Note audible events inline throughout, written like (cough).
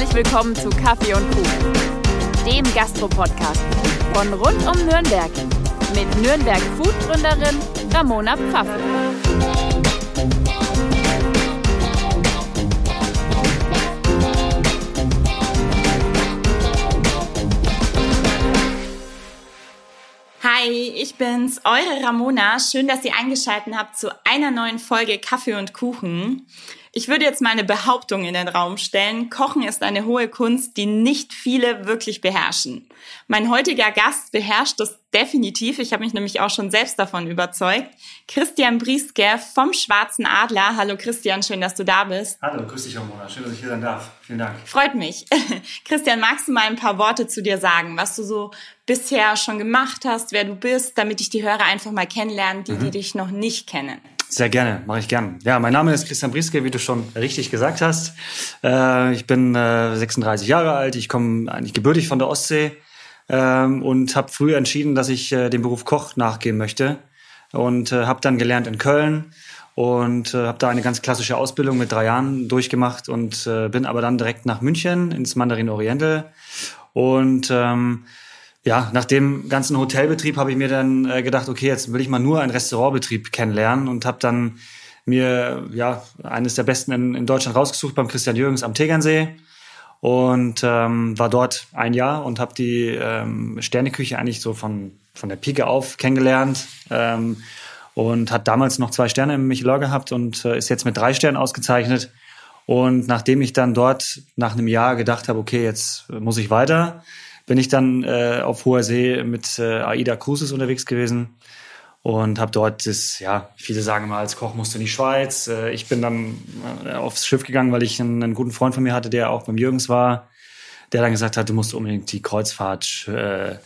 Herzlich willkommen zu Kaffee und Kuchen, dem Gastro-Podcast von rund um Nürnberg mit Nürnberg Food-Gründerin Ramona Pfaffe. Hi, ich bin's, eure Ramona. Schön, dass ihr eingeschaltet habt zu einer neuen Folge Kaffee und Kuchen. Ich würde jetzt mal eine Behauptung in den Raum stellen. Kochen ist eine hohe Kunst, die nicht viele wirklich beherrschen. Mein heutiger Gast beherrscht das definitiv. Ich habe mich nämlich auch schon selbst davon überzeugt. Christian Brieske vom Schwarzen Adler. Hallo Christian, schön, dass du da bist. Hallo, grüß dich, Ramona. Schön, dass ich hier sein darf. Vielen Dank. Freut mich. (laughs) Christian, magst du mal ein paar Worte zu dir sagen, was du so bisher schon gemacht hast, wer du bist, damit ich die Hörer einfach mal kennenlernen, die, mhm. die dich noch nicht kennen? Sehr gerne, mache ich gern. Ja, mein Name ist Christian Brieske, wie du schon richtig gesagt hast. Äh, ich bin äh, 36 Jahre alt, ich komme eigentlich gebürtig von der Ostsee ähm, und habe früh entschieden, dass ich äh, dem Beruf Koch nachgehen möchte und äh, habe dann gelernt in Köln und äh, habe da eine ganz klassische Ausbildung mit drei Jahren durchgemacht und äh, bin aber dann direkt nach München ins Mandarin Oriental und ähm, ja, nach dem ganzen Hotelbetrieb habe ich mir dann äh, gedacht, okay, jetzt will ich mal nur einen Restaurantbetrieb kennenlernen und habe dann mir ja eines der besten in, in Deutschland rausgesucht beim Christian Jürgens am Tegernsee und ähm, war dort ein Jahr und habe die ähm, Sterneküche eigentlich so von von der Pike auf kennengelernt ähm, und hat damals noch zwei Sterne im Michelin gehabt und äh, ist jetzt mit drei Sternen ausgezeichnet. Und nachdem ich dann dort nach einem Jahr gedacht habe, okay, jetzt muss ich weiter, bin ich dann äh, auf hoher See mit äh, Aida Cruises unterwegs gewesen und habe dort das, ja, viele sagen mal, als Koch musst du in die Schweiz. Äh, ich bin dann äh, aufs Schiff gegangen, weil ich einen, einen, guten Freund von mir hatte, der auch beim Jürgens war, der dann gesagt hat, du musst unbedingt die Kreuzfahrt, äh,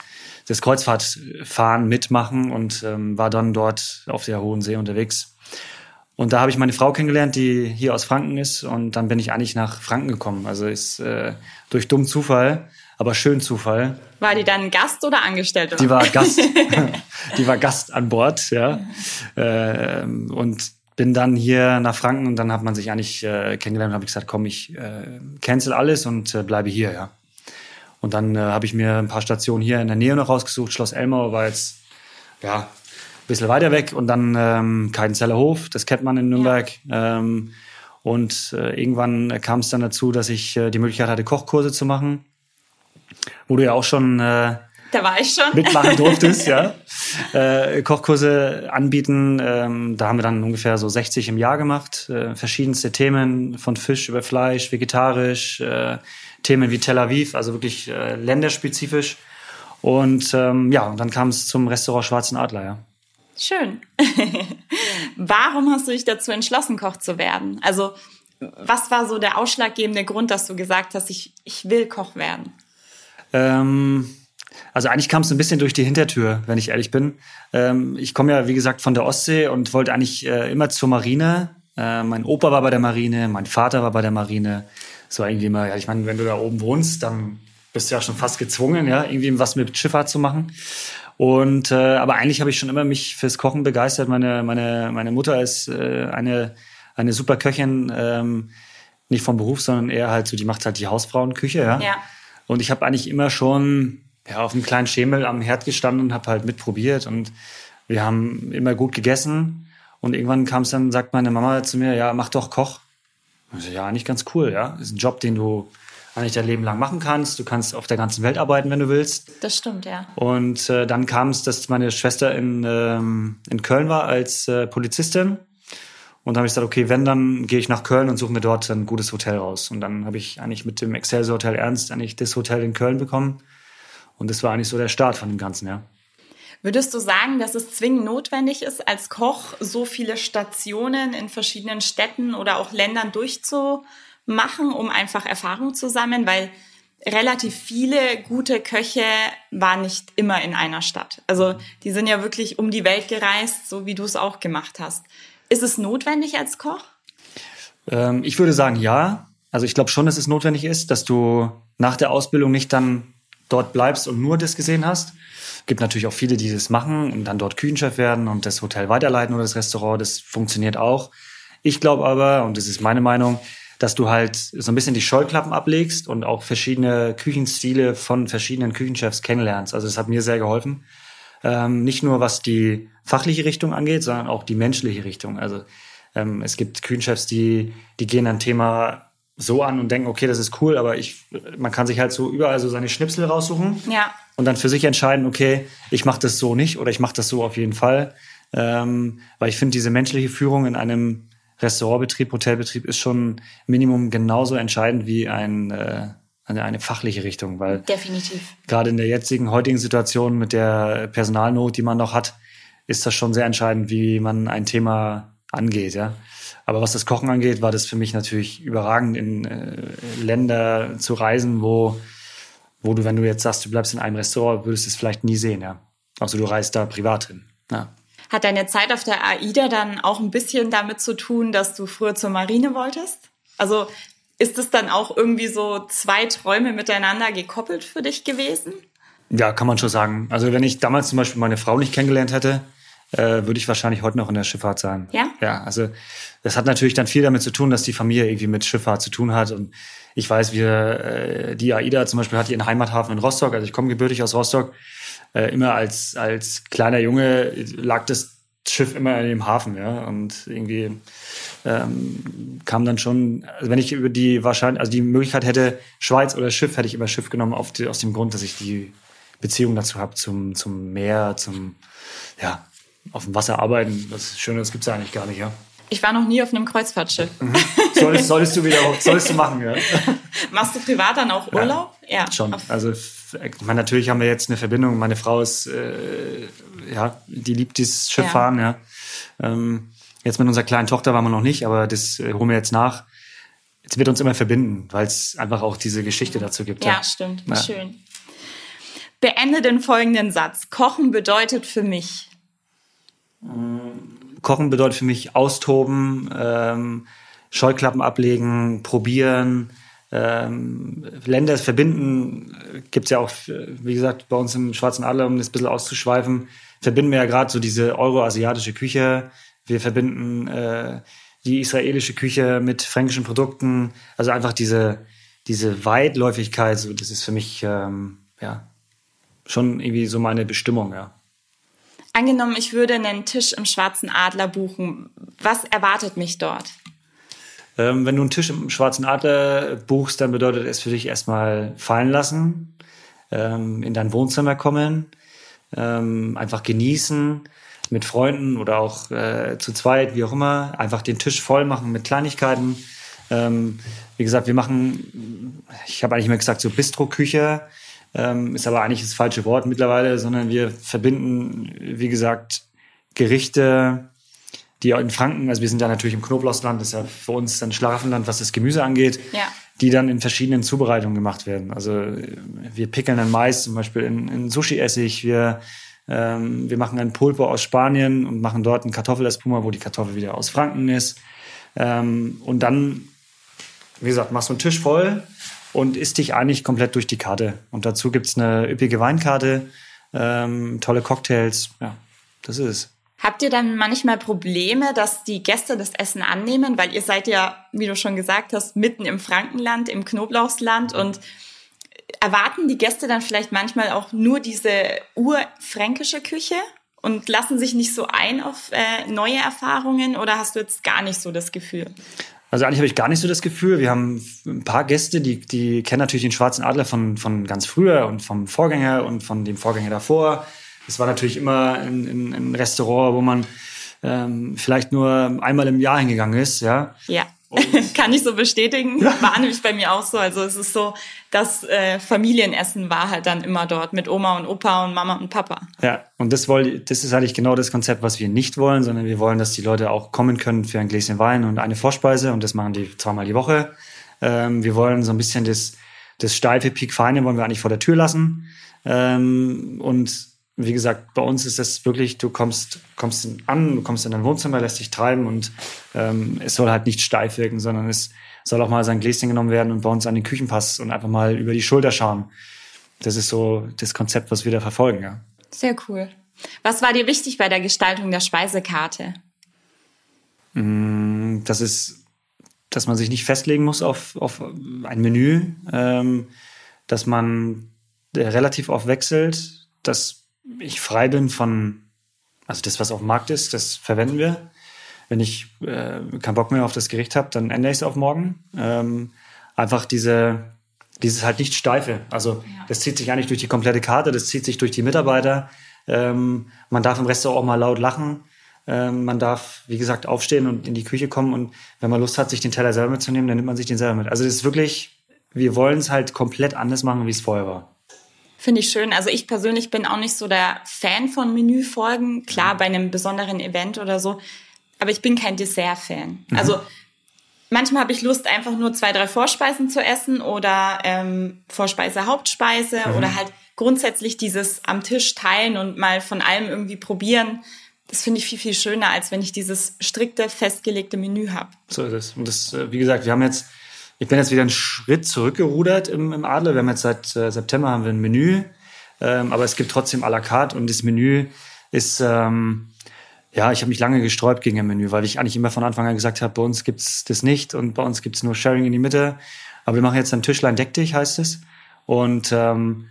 das Kreuzfahrtfahren mitmachen und ähm, war dann dort auf der Hohen See unterwegs. Und da habe ich meine Frau kennengelernt, die hier aus Franken ist. Und dann bin ich eigentlich nach Franken gekommen. Also ist äh, durch dummen Zufall aber schön Zufall. War die dann Gast oder Angestellte? Die war Gast. (laughs) die war Gast an Bord, ja. Äh, und bin dann hier nach Franken und dann hat man sich eigentlich äh, kennengelernt und habe ich gesagt, komm, ich äh, cancel alles und äh, bleibe hier, ja. Und dann äh, habe ich mir ein paar Stationen hier in der Nähe noch rausgesucht. Schloss Elmau war jetzt ja ein bisschen weiter weg und dann ähm, Keidenzeller Hof, das kennt man in Nürnberg. Ja. Ähm, und äh, irgendwann kam es dann dazu, dass ich äh, die Möglichkeit hatte, Kochkurse zu machen wo du ja auch schon äh, da war ich schon. mitmachen durftest, (laughs) ja. Äh, Kochkurse anbieten. Ähm, da haben wir dann ungefähr so 60 im Jahr gemacht. Äh, verschiedenste Themen von Fisch über Fleisch, vegetarisch, äh, Themen wie Tel Aviv, also wirklich äh, länderspezifisch. Und ähm, ja, und dann kam es zum Restaurant Schwarzen Adler, ja. Schön. (laughs) Warum hast du dich dazu entschlossen, Koch zu werden? Also, was war so der ausschlaggebende Grund, dass du gesagt hast, ich, ich will Koch werden? Ähm, also eigentlich kam es ein bisschen durch die Hintertür, wenn ich ehrlich bin. Ähm, ich komme ja, wie gesagt, von der Ostsee und wollte eigentlich äh, immer zur Marine. Äh, mein Opa war bei der Marine, mein Vater war bei der Marine. So irgendwie immer, ja, ich meine, wenn du da oben wohnst, dann bist du ja schon fast gezwungen, ja, irgendwie was mit Schifffahrt zu machen. Und äh, aber eigentlich habe ich schon immer mich fürs Kochen begeistert. Meine meine meine Mutter ist äh, eine eine super Köchin, ähm, nicht vom Beruf, sondern eher halt so, die macht halt die Hausfrauenküche, ja. ja. Und ich habe eigentlich immer schon ja, auf einem kleinen Schemel am Herd gestanden und habe halt mitprobiert. Und wir haben immer gut gegessen. Und irgendwann kam es dann, sagt meine Mama zu mir, ja, mach doch Koch. Ich so, ja, eigentlich ganz cool, ja. Das ist ein Job, den du eigentlich dein Leben lang machen kannst. Du kannst auf der ganzen Welt arbeiten, wenn du willst. Das stimmt, ja. Und äh, dann kam es, dass meine Schwester in, ähm, in Köln war als äh, Polizistin. Und dann habe ich gesagt, okay, wenn, dann gehe ich nach Köln und suche mir dort ein gutes Hotel raus. Und dann habe ich eigentlich mit dem Excelsior Hotel Ernst eigentlich das Hotel in Köln bekommen. Und das war eigentlich so der Start von dem Ganzen, ja. Würdest du sagen, dass es zwingend notwendig ist, als Koch so viele Stationen in verschiedenen Städten oder auch Ländern durchzumachen, um einfach Erfahrung zu sammeln? Weil relativ viele gute Köche waren nicht immer in einer Stadt. Also die sind ja wirklich um die Welt gereist, so wie du es auch gemacht hast. Ist es notwendig als Koch? Ähm, ich würde sagen, ja. Also ich glaube schon, dass es notwendig ist, dass du nach der Ausbildung nicht dann dort bleibst und nur das gesehen hast. Es gibt natürlich auch viele, die das machen und dann dort Küchenchef werden und das Hotel weiterleiten oder das Restaurant. Das funktioniert auch. Ich glaube aber, und das ist meine Meinung, dass du halt so ein bisschen die Scheuklappen ablegst und auch verschiedene Küchenstile von verschiedenen Küchenchefs kennenlernst. Also es hat mir sehr geholfen. Ähm, nicht nur was die fachliche Richtung angeht, sondern auch die menschliche Richtung. Also ähm, es gibt Küchenchefs, die, die gehen ein Thema so an und denken, okay, das ist cool, aber ich, man kann sich halt so überall so seine Schnipsel raussuchen Ja. und dann für sich entscheiden, okay, ich mache das so nicht oder ich mache das so auf jeden Fall. Ähm, weil ich finde, diese menschliche Führung in einem Restaurantbetrieb, Hotelbetrieb ist schon Minimum genauso entscheidend wie ein, äh, eine, eine fachliche Richtung, weil Definitiv. gerade in der jetzigen, heutigen Situation mit der Personalnot, die man noch hat, ist das schon sehr entscheidend, wie man ein Thema angeht, ja. Aber was das Kochen angeht, war das für mich natürlich überragend, in äh, Länder zu reisen, wo, wo du, wenn du jetzt sagst, du bleibst in einem Restaurant, würdest es vielleicht nie sehen, ja. Also du reist da privat hin. Ja. Hat deine Zeit auf der AIDA dann auch ein bisschen damit zu tun, dass du früher zur Marine wolltest? Also ist es dann auch irgendwie so zwei Träume miteinander gekoppelt für dich gewesen? Ja, kann man schon sagen. Also wenn ich damals zum Beispiel meine Frau nicht kennengelernt hätte, äh, würde ich wahrscheinlich heute noch in der Schifffahrt sein. Ja? Ja, also das hat natürlich dann viel damit zu tun, dass die Familie irgendwie mit Schifffahrt zu tun hat. Und ich weiß, wir, äh, die AIDA zum Beispiel hat ihren Heimathafen in Rostock, also ich komme gebürtig aus Rostock. Äh, immer als, als kleiner Junge lag das Schiff immer in dem Hafen, ja. Und irgendwie ähm, kam dann schon, also wenn ich über die wahrscheinlich, also die Möglichkeit hätte, Schweiz oder Schiff, hätte ich immer Schiff genommen, auf die, aus dem Grund, dass ich die Beziehung dazu habe zum, zum Meer, zum, ja, auf dem Wasser arbeiten. Das Schöne, das gibt's ja eigentlich gar nicht, ja. Ich war noch nie auf einem Kreuzfahrtschiff. Solltest, solltest du wieder, solltest du machen, ja. (laughs) Machst du privat dann auch Urlaub? Ja. Schon. Auf- Also ich meine, natürlich haben wir jetzt eine Verbindung. Meine Frau ist, äh, ja, die liebt dieses Ja. Schifffahren, ja. Ähm, jetzt mit unserer kleinen Tochter waren wir noch nicht, aber das äh, holen wir jetzt nach. Es wird uns immer verbinden, weil es einfach auch diese Geschichte dazu gibt. Ja, stimmt. Ja. Schön. Beende den folgenden Satz. Kochen bedeutet für mich. Kochen bedeutet für mich austoben, ähm, Scheuklappen ablegen, probieren, ähm, Länder verbinden. Gibt's ja auch, wie gesagt, bei uns im Schwarzen Adler, um das ein bisschen auszuschweifen, verbinden wir ja gerade so diese euroasiatische Küche. Wir verbinden äh, die israelische Küche mit fränkischen Produkten. Also einfach diese, diese Weitläufigkeit, so, das ist für mich ähm, ja schon irgendwie so meine Bestimmung, ja. Angenommen, ich würde einen Tisch im Schwarzen Adler buchen. Was erwartet mich dort? Ähm, wenn du einen Tisch im Schwarzen Adler buchst, dann bedeutet es für dich erstmal fallen lassen, ähm, in dein Wohnzimmer kommen, ähm, einfach genießen, mit Freunden oder auch äh, zu zweit, wie auch immer, einfach den Tisch voll machen mit Kleinigkeiten. Ähm, wie gesagt, wir machen, ich habe eigentlich immer gesagt, so Bistro-Küche, ähm, ist aber eigentlich das falsche Wort mittlerweile, sondern wir verbinden, wie gesagt, Gerichte, die in Franken, also wir sind ja natürlich im Knoblauchsland, das ist ja für uns dann Schlaraffenland, was das Gemüse angeht, Ja. die dann in verschiedenen Zubereitungen gemacht werden. Also wir pickeln dann Mais zum Beispiel in, in Sushi-Essig, wir, ähm, wir machen ein Pulpo aus Spanien und machen dort einen Kartoffelespuma, wo die Kartoffel wieder aus Franken ist. Ähm, und dann, wie gesagt, machst du einen Tisch voll und isst dich eigentlich komplett durch die Karte. Und dazu gibt's eine üppige Weinkarte, ähm, tolle Cocktails, ja, das ist es. Habt ihr dann manchmal Probleme, dass die Gäste das Essen annehmen? Weil ihr seid ja, wie du schon gesagt hast, mitten im Frankenland, im Knoblauchsland und erwarten die Gäste dann vielleicht manchmal auch nur diese urfränkische Küche und lassen sich nicht so ein auf äh, neue Erfahrungen oder hast du jetzt gar nicht so das Gefühl? Also eigentlich habe ich gar nicht so das Gefühl. Wir haben ein paar Gäste, die, die kennen natürlich den Schwarzen Adler von, von ganz früher und vom Vorgänger und von dem Vorgänger davor. Es war natürlich immer ein, ein, ein Restaurant, wo man ähm, vielleicht nur einmal im Jahr hingegangen ist, ja. Ja, (laughs) kann ich so bestätigen. War nämlich bei mir auch so. Also es ist so, das äh, Familienessen war halt dann immer dort mit Oma und Opa und Mama und Papa. Ja, und das, woll, das ist eigentlich genau das Konzept, was wir nicht wollen, sondern wir wollen, dass die Leute auch kommen können für ein Gläschen Wein und eine Vorspeise und das machen die zweimal die Woche. Ähm, wir wollen so ein bisschen das, das steife, piekfeine wollen wir eigentlich vor der Tür lassen. Ähm, und wie gesagt, bei uns ist es wirklich, du kommst, kommst an, du kommst in dein Wohnzimmer, lässt dich treiben und ähm, es soll halt nicht steif wirken, sondern es soll auch mal sein Gläschen genommen werden und bei uns an den Küchenpass und einfach mal über die Schulter schauen. Das ist so das Konzept, was wir da verfolgen, ja. Sehr cool. Was war dir wichtig bei der gestaltung der Speisekarte? Das ist, dass man sich nicht festlegen muss auf, auf ein Menü, ähm, dass man relativ oft wechselt, dass ich frei bin von, also das, was auf dem Markt ist, das verwenden wir. Wenn ich äh, keinen Bock mehr auf das Gericht habe, dann ändere ich es auf morgen. Ähm, einfach diese, dieses halt nicht steife. Also ja. das zieht sich eigentlich durch die komplette Karte, das zieht sich durch die Mitarbeiter. Ähm, man darf im Restaurant auch mal laut lachen. Ähm, man darf, wie gesagt, aufstehen und in die Küche kommen und wenn man Lust hat, sich den Teller selber mitzunehmen, dann nimmt man sich den selber mit. Also das ist wirklich, wir wollen es halt komplett anders machen, wie es vorher war. Finde ich schön. Also ich persönlich bin auch nicht so der Fan von Menüfolgen. Klar, bei einem besonderen Event oder so. Aber ich bin kein Dessert-Fan. Mhm. Also manchmal habe ich Lust, einfach nur zwei, drei Vorspeisen zu essen oder ähm, Vorspeise, Hauptspeise mhm. oder halt grundsätzlich dieses am Tisch teilen und mal von allem irgendwie probieren das finde ich viel, viel schöner, als wenn ich dieses strikte, festgelegte Menü habe. So ist es. Und das, äh, wie gesagt, wir haben jetzt, ich bin jetzt wieder einen Schritt zurückgerudert im, im Adler. Wir haben jetzt seit äh, September haben wir ein Menü, ähm, aber es gibt trotzdem à la carte und das Menü ist, ähm, ja, ich habe mich lange gesträubt gegen ein Menü, weil ich eigentlich immer von Anfang an gesagt habe, bei uns gibt's das nicht und bei uns gibt's nur Sharing in die Mitte. Aber wir machen jetzt ein Tischlein deck dich, heißt es. Und ähm,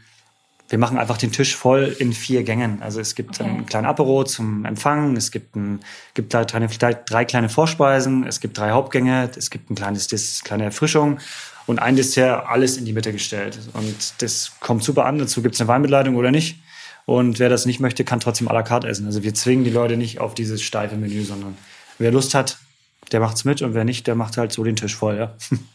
wir machen einfach den Tisch voll in vier Gängen. Also es gibt okay. einen kleinen Apero zum Empfangen, es gibt, ein, gibt drei, drei, kleine Vorspeisen, es gibt drei Hauptgänge, es gibt ein kleines das kleine Erfrischung und ein Dessert, alles in die Mitte gestellt. Und das kommt super an. Dazu gibt es eine Weinbegleitung oder nicht. Und wer das nicht möchte, kann trotzdem à la carte essen. Also wir zwingen die Leute nicht auf dieses steife Menü, sondern wer Lust hat, der macht's mit und wer nicht, der macht halt so den Tisch voll, ja. (laughs)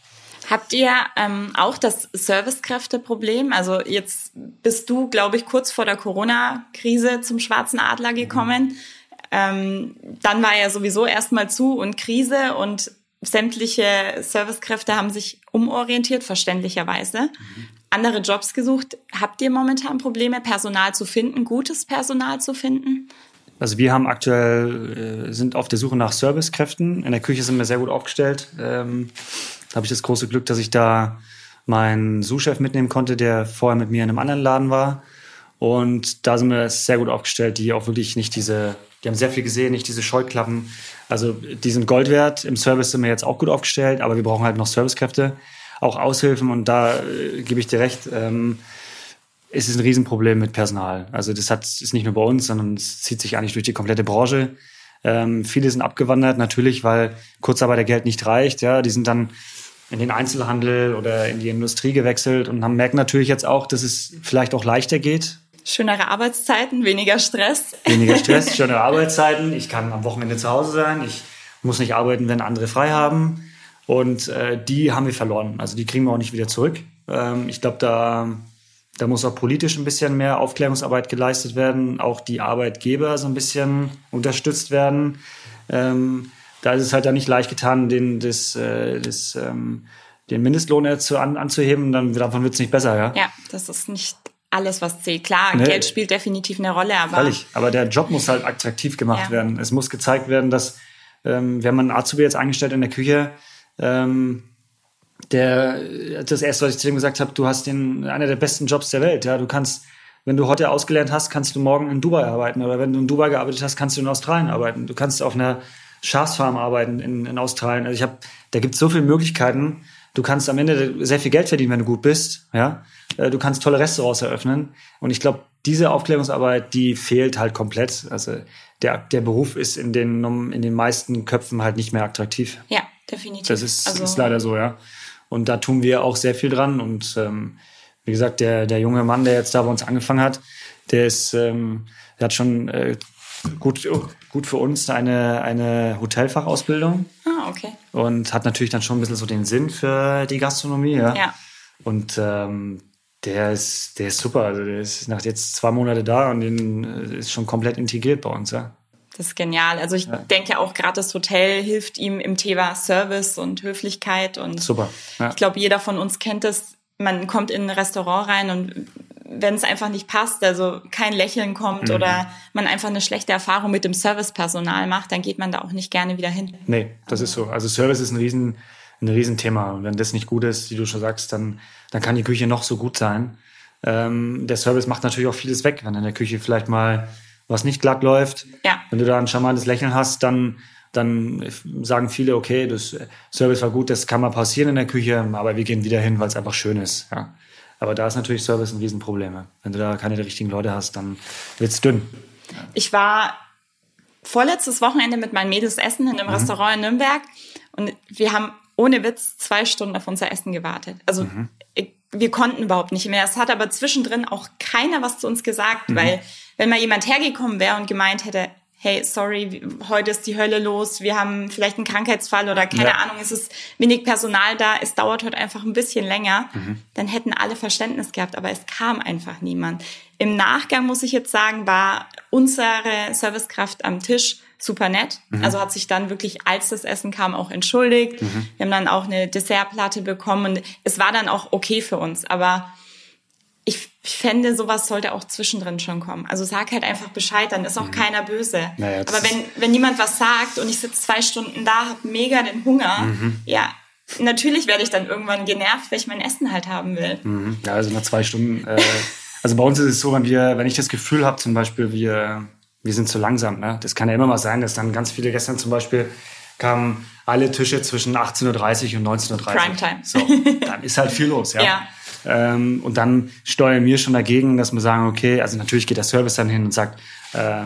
Habt ihr ähm, auch das Servicekräfteproblem? Also jetzt bist du, glaube ich, kurz vor der Corona-Krise zum Schwarzen Adler gekommen. Ähm, dann war ja sowieso erstmal zu und Krise und sämtliche Servicekräfte haben sich umorientiert, verständlicherweise. Mhm. Andere Jobs gesucht. Habt ihr momentan Probleme, Personal zu finden, gutes Personal zu finden? Also wir haben aktuell, äh, sind auf der Suche nach Servicekräften. In der Küche sind wir sehr gut aufgestellt. Ähm, habe ich das große Glück, dass ich da meinen Sous-Chef mitnehmen konnte, der vorher mit mir in einem anderen Laden war. Und da sind wir sehr gut aufgestellt, die auch wirklich nicht diese, die haben sehr viel gesehen, nicht diese Scheuklappen. Also die sind Gold wert. Im Service sind wir jetzt auch gut aufgestellt, aber wir brauchen halt noch Servicekräfte, auch Aushilfen. Und da äh, gebe ich dir recht, ähm, es ist ein Riesenproblem mit Personal. Also das hat, ist nicht nur bei uns, sondern es zieht sich eigentlich durch die komplette Branche. Ähm, viele sind abgewandert, natürlich, weil Kurzarbeitergeld nicht reicht. Ja, die sind dann in den Einzelhandel oder in die Industrie gewechselt und haben merken natürlich jetzt auch, dass es vielleicht auch leichter geht. Schönere Arbeitszeiten, weniger Stress. Weniger (laughs) Stress, schönere Arbeitszeiten. Ich kann am Wochenende zu Hause sein. Ich muss nicht arbeiten, wenn andere frei haben. Und äh, die haben wir verloren. Also die kriegen wir auch nicht wieder zurück. Ähm, ich glaube, da, da muss auch politisch ein bisschen mehr Aufklärungsarbeit geleistet werden. Auch die Arbeitgeber so ein bisschen unterstützt werden. Ähm, da ist es halt dann nicht leicht getan, den, das, äh, das, ähm, den Mindestlohn zu, an, anzuheben, dann davon wird es nicht besser, ja? Ja, das ist nicht alles, was zählt. Klar, nee. Geld spielt definitiv eine Rolle, aber. Völlig. Aber der Job muss halt attraktiv gemacht ja. werden. Es muss gezeigt werden, dass, ähm, wir haben einen Azubi jetzt eingestellt in der Küche, ähm, der, das erste, was ich zu ihm gesagt habe, du hast den, einer der besten Jobs der Welt, ja. Du kannst, wenn du heute ausgelernt hast, kannst du morgen in Dubai arbeiten. Oder wenn du in Dubai gearbeitet hast, kannst du in Australien arbeiten. Du kannst auf einer Schafsfarm arbeiten in, in Australien. Also ich habe, da gibt es so viele Möglichkeiten. Du kannst am Ende sehr viel Geld verdienen, wenn du gut bist. Ja, äh, du kannst tolle Restaurants eröffnen. Und ich glaube, diese Aufklärungsarbeit, die fehlt halt komplett. Also der, der Beruf ist in den, in den meisten Köpfen halt nicht mehr attraktiv. Ja, definitiv. Das ist, also, ist leider so, ja. Und da tun wir auch sehr viel dran. Und ähm, wie gesagt, der, der junge Mann, der jetzt da bei uns angefangen hat, der ist, ähm, der hat schon äh, gut, gut für uns eine, eine Hotelfachausbildung. Ah, okay. Und hat natürlich dann schon ein bisschen so den Sinn für die Gastronomie. Ja. ja. Und ähm, der ist, der ist super. Also der ist nach jetzt zwei Monate da und den äh, ist schon komplett integriert bei uns, ja. Das ist genial. Also ich ja. denke auch gerade das Hotel hilft ihm im Thema Service und Höflichkeit und super. Ja. Ich glaube, jeder von uns kennt das. Man kommt in ein Restaurant rein und wenn es einfach nicht passt, also kein Lächeln kommt mhm. oder man einfach eine schlechte Erfahrung mit dem Servicepersonal macht, dann geht man da auch nicht gerne wieder hin. Nee, das ist so. Also Service ist ein riesen, ein Riesenthema. Und wenn das nicht gut ist, wie du schon sagst, dann, dann kann die Küche noch so gut sein. Ähm, der Service macht natürlich auch vieles weg, wenn in der Küche vielleicht mal was nicht glatt läuft. Ja. Wenn du da ein charmantes Lächeln hast, dann dann sagen viele, okay, das Service war gut, das kann mal passieren in der Küche, aber wir gehen wieder hin, weil es einfach schön ist. Ja. Aber da ist natürlich Service ein Riesenproblem. Wenn du da keine der richtigen Leute hast, dann wird's dünn. Ich war vorletztes Wochenende mit meinen Mädels essen in einem mhm. Restaurant in Nürnberg und wir haben ohne Witz zwei Stunden auf unser Essen gewartet. Also mhm. wir konnten überhaupt nicht mehr. Es hat aber zwischendrin auch keiner was zu uns gesagt, mhm. weil wenn mal jemand hergekommen wäre und gemeint hätte, hey, sorry, heute ist die Hölle los, wir haben vielleicht einen Krankheitsfall oder keine ja. Ahnung, es ist wenig Personal da, es dauert heute einfach ein bisschen länger, mhm. dann hätten alle Verständnis gehabt, aber es kam einfach niemand. Im Nachgang muss ich jetzt sagen, war unsere Servicekraft am Tisch super nett. Mhm. Also hat sich dann wirklich, als das Essen kam, auch entschuldigt. Mhm. Wir haben dann auch eine Dessertplatte bekommen und es war dann auch okay für uns, aber ich fände, sowas sollte auch zwischendrin schon kommen. Also sag halt einfach Bescheid, dann ist auch mhm. keiner böse. Naja, Aber wenn, wenn niemand was sagt und ich sitze zwei Stunden da, habe mega den Hunger, mhm. ja, natürlich werde ich dann irgendwann genervt, weil ich mein Essen halt haben will. Mhm. Ja, also nach zwei Stunden. Äh, also bei uns ist es so, wenn wir, wenn ich das Gefühl habe, zum Beispiel, wir, wir sind zu langsam, ne? Das kann ja immer mal sein, dass dann ganz viele gestern zum Beispiel kamen alle Tische zwischen 18.30 Uhr und 19.30 Uhr. Primetime. So, dann ist halt viel los, (laughs) ja. ja. Ähm, und dann steuern wir schon dagegen, dass wir sagen, okay, also natürlich geht der Service dann hin und sagt, äh,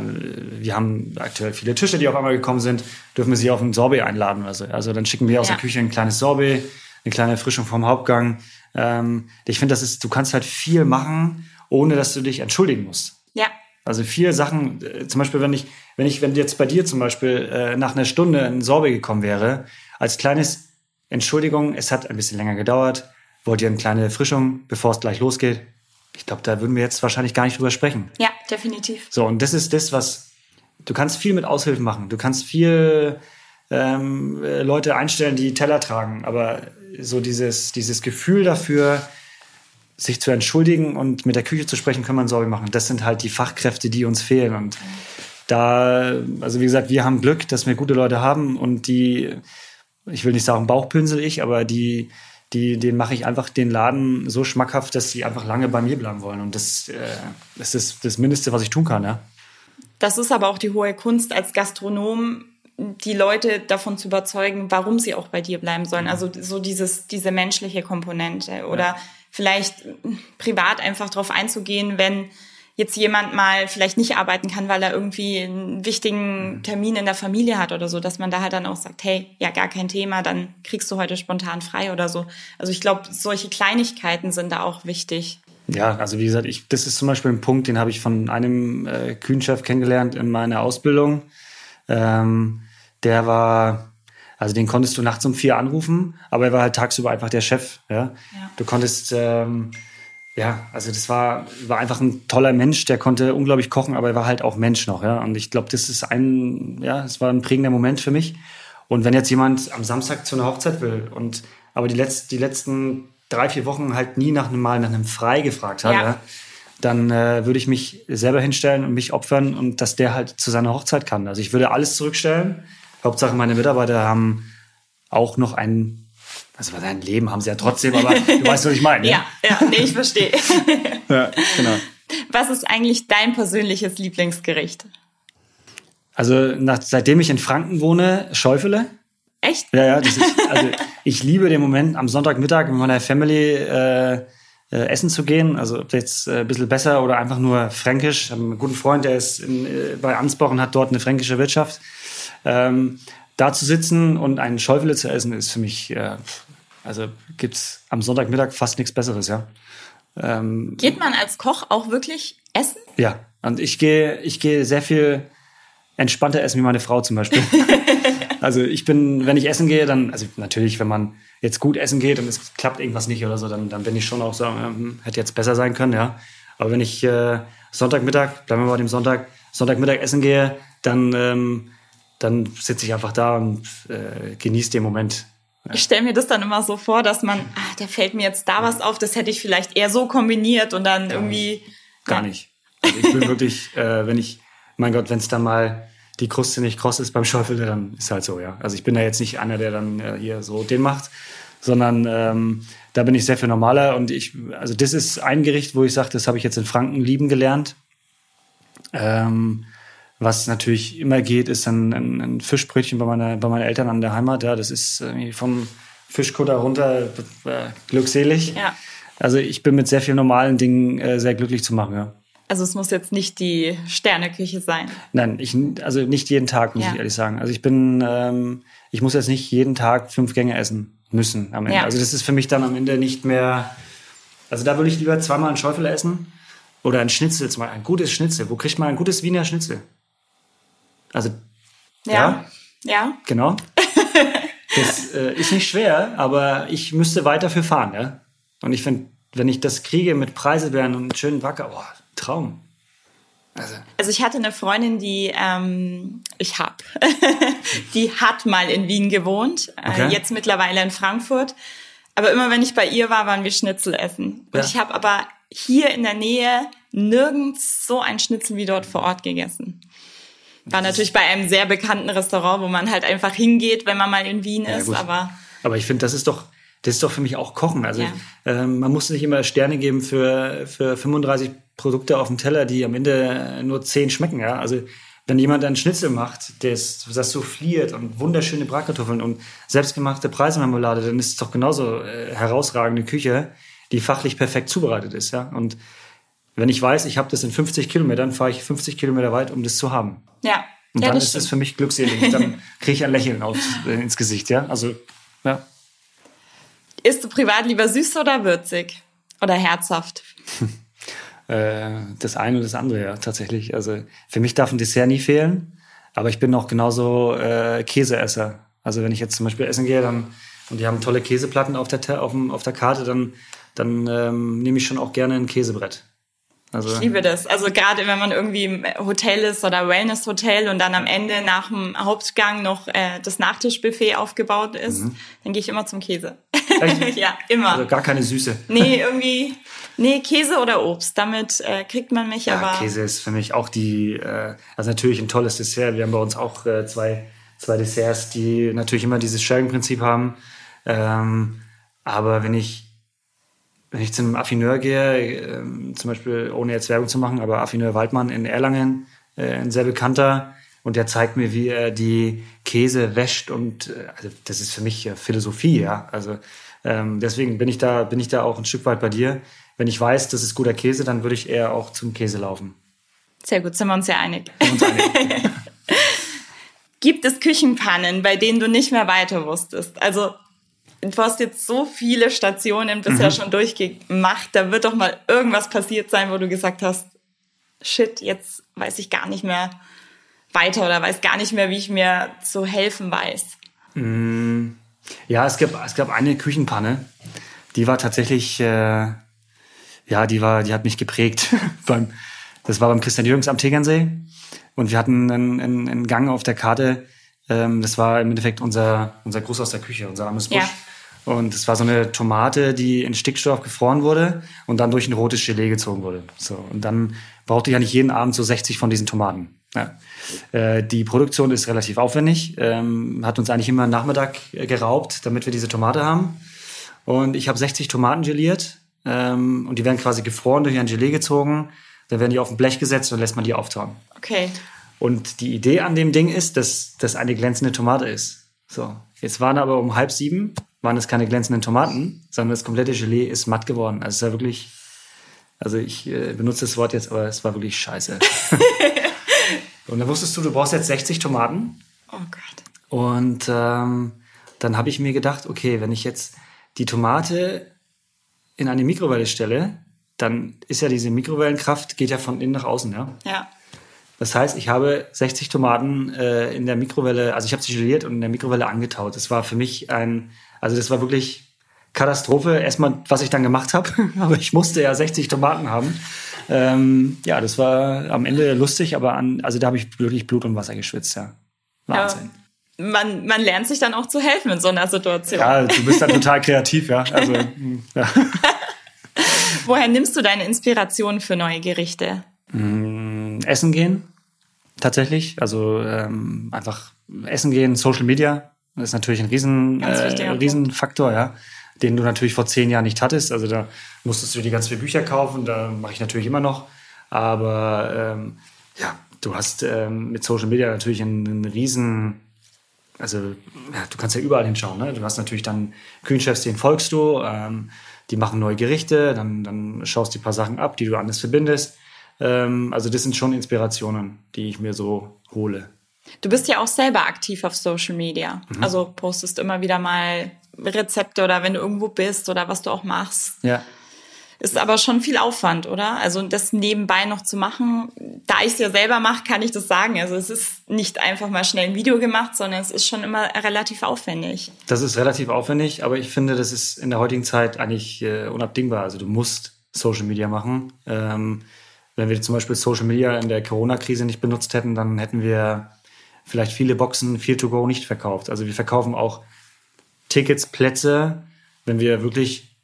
wir haben aktuell viele Tische, die auf einmal gekommen sind, dürfen wir sie auf ein Sorbet einladen oder so. Also dann schicken wir aus ja. der Küche ein kleines Sorbet, eine kleine Erfrischung vom Hauptgang. Ähm, ich finde, das ist, du kannst halt viel machen, ohne dass du dich entschuldigen musst. Ja. Also vier Sachen, äh, zum Beispiel, wenn ich, wenn ich, wenn jetzt bei dir zum Beispiel äh, nach einer Stunde ein Sorbet gekommen wäre, als kleines Entschuldigung, es hat ein bisschen länger gedauert, wollt ihr eine kleine Erfrischung, bevor es gleich losgeht? Ich glaube, da würden wir jetzt wahrscheinlich gar nicht drüber sprechen. Ja, definitiv. So, und das ist das, was du kannst viel mit Aushilfen machen. Du kannst viel ähm, äh, Leute einstellen, die Teller tragen, aber so dieses, dieses Gefühl dafür, sich zu entschuldigen und mit der Küche zu sprechen, kann man Sorge machen. Das sind halt die Fachkräfte, die uns fehlen. Und da, also wie gesagt, wir haben Glück, dass wir gute Leute haben und die, ich will nicht sagen Bauchpinsel ich, aber die die, den mache ich einfach den Laden so schmackhaft, dass sie einfach lange bei mir bleiben wollen. Und das, äh, das ist das Mindeste, was ich tun kann. Ja? Das ist aber auch die hohe Kunst als Gastronom, die Leute davon zu überzeugen, warum sie auch bei dir bleiben sollen. Also so dieses, diese menschliche Komponente oder ja. vielleicht privat einfach darauf einzugehen, wenn jetzt jemand mal vielleicht nicht arbeiten kann, weil er irgendwie einen wichtigen mhm. Termin in der Familie hat oder so, dass man da halt dann auch sagt, hey, ja, gar kein Thema, dann kriegst du heute spontan frei oder so. Also ich glaube, solche Kleinigkeiten sind da auch wichtig. Ja, also wie gesagt, ich, das ist zum Beispiel ein Punkt, den habe ich von einem äh, Kühnchef kennengelernt in meiner Ausbildung. Ähm, der war, also den konntest du nachts um vier anrufen, aber er war halt tagsüber einfach der Chef. Ja, ja. du konntest ähm, ja, also das war, war einfach ein toller Mensch, der konnte unglaublich kochen, aber er war halt auch Mensch noch, ja. Und ich glaube, das ist ein, ja, es war ein prägender Moment für mich. Und wenn jetzt jemand am Samstag zu einer Hochzeit will und aber die, letzt, die letzten drei, vier Wochen halt nie nach einem Mal nach einem Frei gefragt hat, ja. ja dann äh, würde ich mich selber hinstellen und mich opfern und dass der halt zu seiner Hochzeit kann. Also ich würde alles zurückstellen. Hauptsache meine Mitarbeiter haben auch noch einen also sein Leben haben sie ja trotzdem, aber du weißt, was ich meine. (laughs) ja, ja, nee, ich verstehe. (laughs) ja, genau. Was ist eigentlich dein persönliches Lieblingsgericht? Also nach, seitdem ich in Franken wohne, Schäufele. Echt? Ja, ja. Das ist, also ich liebe den Moment, am Sonntagmittag mit meiner Family äh, äh, essen zu gehen. Also ob jetzt äh, ein bisschen besser oder einfach nur fränkisch. Ich habe einen guten Freund, der ist in, äh, bei Ansbach und hat dort eine fränkische Wirtschaft. Ähm, da zu sitzen und einen Schäufele zu essen, ist für mich, äh, also gibt's am Sonntagmittag fast nichts Besseres, ja. Ähm, Geht man als Koch auch wirklich essen? Ja, und ich gehe, ich gehe sehr viel entspannter essen wie meine Frau zum Beispiel. (laughs) also ich bin, wenn ich essen gehe, dann, also natürlich, wenn man jetzt gut essen geht und es klappt irgendwas nicht oder so, dann, dann bin ich schon auch so, ähm, hätte jetzt besser sein können, ja. Aber wenn ich äh, Sonntagmittag, bleiben wir mal dem Sonntag, Sonntagmittag essen gehe, dann ähm, dann sitze ich einfach da und äh, genieße den Moment. Ich stelle mir das dann immer so vor, dass man, ah, da fällt mir jetzt da was auf, das hätte ich vielleicht eher so kombiniert und dann gar irgendwie. Nicht. Gar nicht. Also ich bin wirklich, (laughs) äh, wenn ich, mein Gott, wenn es dann mal die Kruste nicht kross ist beim Schäufel, dann ist halt so, ja. Also ich bin da jetzt nicht einer, der dann äh, hier so den macht, sondern ähm, da bin ich sehr viel normaler und ich, also das ist ein Gericht, wo ich sage, das habe ich jetzt in Franken lieben gelernt. Ähm, Was natürlich immer geht, ist ein, ein, ein Fischbrötchen bei, meiner, bei meinen Eltern an der Heimat. Ja, das ist irgendwie vom Fischkutter runter äh, glückselig. Ja. Also ich bin mit sehr vielen normalen Dingen äh, sehr glücklich zu machen, ja. Also es muss jetzt nicht die Sterneküche sein. Nein, ich, also nicht jeden Tag, muss Ja. ich ehrlich sagen. Also ich bin, ähm, ich muss jetzt nicht jeden Tag fünf Gänge essen müssen am Ende. Ja. Also das ist für mich dann am Ende nicht mehr, also da würde ich lieber zweimal einen Schäufel essen oder ein Schnitzel, zum Beispiel ein gutes Schnitzel. Wo kriegt man ein gutes Wiener Schnitzel? Also, Ja. Ja. genau. (laughs) Das äh, ist nicht schwer, aber ich müsste weit dafür fahren, ja. Und ich finde, wenn ich das kriege mit Preiselbeeren und schönen Wacker, boah, Traum. Also, Also ich hatte eine Freundin, die ähm, ich hab, (laughs) die hat mal in Wien gewohnt, Okay. äh, jetzt mittlerweile in Frankfurt. Aber immer wenn ich bei ihr war, waren wir Schnitzel essen. Und Ja. ich habe aber hier in der Nähe nirgends so ein Schnitzel wie dort vor Ort gegessen. War natürlich bei einem sehr bekannten Restaurant, wo man halt einfach hingeht, wenn man mal in Wien Ja, ist. gut. aber Aber ich finde, das ist doch, das ist doch für mich auch Kochen. Also Ja. ähm, man muss nicht immer Sterne geben für, für 35 Produkte auf dem Teller, die am Ende nur 10 schmecken. Ja? Also wenn jemand einen Schnitzel macht, das, das souffliert und wunderschöne Bratkartoffeln und selbstgemachte Preiselmarmelade, dann ist es doch genauso äh, herausragende Küche, die fachlich perfekt zubereitet ist. Ja? Und wenn ich weiß, ich habe das in 50 Kilometern, fahre ich 50 Kilometer weit, um das zu haben. ja, Und ja dann das ist es für mich glückselig. (laughs) Dann kriege ich ein Lächeln auf, äh, ins Gesicht. Ja? Also, ja. Isst du privat lieber süß oder würzig? Oder herzhaft? (laughs) Äh, das eine und das andere, ja, tatsächlich. Also für mich darf ein Dessert nie fehlen, aber ich bin auch genauso äh, Käseesser. Also wenn ich jetzt zum Beispiel essen gehe, dann und die haben tolle Käseplatten auf der auf, dem, auf der Karte, dann dann ähm, nehme ich schon auch gerne ein Käsebrett. Also Ich liebe das. Also gerade wenn man irgendwie im Hotel ist oder Wellness-Hotel und dann am Ende nach dem Hauptgang noch äh, das Nachtischbuffet aufgebaut ist, dann gehe ich immer zum Käse. Mhm. (laughs) Ja, immer. also gar keine Süße. nee, irgendwie, nee, Käse oder Obst. Damit äh, kriegt man mich Ja, aber. Käse ist für mich auch die, äh, also natürlich ein tolles Dessert. Wir haben bei uns auch äh, zwei, zwei Desserts, die natürlich immer dieses Sharing-Prinzip haben. Ähm, aber wenn ich, wenn ich zu einem Affineur gehe, ähm, zum Beispiel, ohne jetzt Werbung zu machen, aber Affineur Waldmann in Erlangen, äh, ein sehr bekannter, und der zeigt mir, wie er die Käse wäscht und äh, also das ist für mich äh, Philosophie, ja. Also ähm, deswegen bin ich da, bin ich da auch ein Stück weit bei dir. Wenn ich weiß, das ist guter Käse, dann würde ich eher auch zum Käse laufen. Sehr gut, sind wir uns ja einig. Uns einig. (laughs) Gibt es Küchenpannen, bei denen du nicht mehr weiter wusstest? Also, du hast jetzt so viele Stationen bisher schon durchgemacht. Da wird doch mal irgendwas passiert sein, wo du gesagt hast, shit, jetzt weiß ich gar nicht mehr weiter oder weiß gar nicht mehr, wie ich mir zu helfen weiß. Ja, es gab, es gab eine Küchenpanne, die war tatsächlich, äh, ja, die war, die hat mich geprägt. (laughs) beim, das war beim Christian Jürgens am Tegernsee. Und wir hatten einen, einen, einen Gang auf der Karte. Ähm, das war im Endeffekt unser, unser Gruß aus der Küche, unser armes Busch. Ja. Und es war so eine Tomate, die in Stickstoff gefroren wurde und dann durch ein rotes Gelee gezogen wurde. So. Und dann brauchte ich ja nicht jeden Abend so 60 von diesen Tomaten. Ja. Äh, die Produktion ist relativ aufwendig, ähm, hat uns eigentlich immer einen Nachmittag äh, geraubt, damit wir diese Tomate haben. Und ich habe 60 Tomaten geliert ähm, und die werden quasi gefroren, durch ein Gelee gezogen. Dann werden die auf ein Blech gesetzt und lässt man die auftauen. Okay. Und die Idee an dem Ding ist, dass das eine glänzende Tomate ist. So, jetzt waren aber um halb sieben, waren es keine glänzenden Tomaten, sondern das komplette Gelee ist matt geworden. Also es war wirklich, also ich äh, benutze das Wort jetzt, aber es war wirklich scheiße. (laughs) und dann wusstest du, du brauchst jetzt 60 Tomaten. Oh Gott. Und ähm, dann habe ich mir gedacht, okay, wenn ich jetzt die Tomate in eine Mikrowelle stelle, dann ist ja diese Mikrowellenkraft, geht ja von innen nach außen, ja. Ja. Das heißt, ich habe 60 Tomaten äh, in der Mikrowelle, also ich habe sie geliert und in der Mikrowelle angetaut. Das war für mich ein, also das war wirklich Katastrophe. Erstmal, was ich dann gemacht habe, (laughs) aber ich musste ja 60 Tomaten haben. Ähm, ja, das war am Ende lustig, aber an, also da habe ich wirklich Blut und Wasser geschwitzt, ja. Wahnsinn. Man, man lernt sich dann auch zu helfen in so einer Situation. Ja, du bist dann total kreativ, ja. Also, (laughs) mh, ja. (laughs) Woher nimmst du deine Inspiration für neue Gerichte? Essen gehen, tatsächlich. Also ähm, einfach essen gehen, Social Media, das ist natürlich ein riesen, äh, Riesenfaktor, ja, den du natürlich vor zehn Jahren nicht hattest. Also da musstest du dir ganz viele Bücher kaufen, da mache ich natürlich immer noch. Aber ähm, ja, du hast ähm, mit Social Media natürlich einen, einen riesen, also ja, du kannst ja überall hinschauen. Ne? Du hast natürlich dann Küchenchefs, denen folgst du, ähm, die machen neue Gerichte, dann, dann schaust du ein paar Sachen ab, die du anders verbindest. Ähm, also das sind schon Inspirationen, die ich mir so hole. Du bist ja auch selber aktiv auf Social Media. Mhm. Also postest immer wieder mal Rezepte oder wenn du irgendwo bist oder was du auch machst. Ja. Ist aber schon viel Aufwand, oder? Also das nebenbei noch zu machen. Da ich es ja selber mache, kann ich das sagen. Also es ist nicht einfach mal schnell ein Video gemacht, sondern es ist schon immer relativ aufwendig. Das ist relativ aufwendig, aber ich finde, das ist in der heutigen Zeit eigentlich äh, unabdingbar. Also du musst Social Media machen. Ähm, wenn wir zum Beispiel Social Media in der Corona-Krise nicht benutzt hätten, dann hätten wir vielleicht viele Boxen, viel to go nicht verkauft. Also wir verkaufen auch Tickets, Plätze, wenn wir wirklich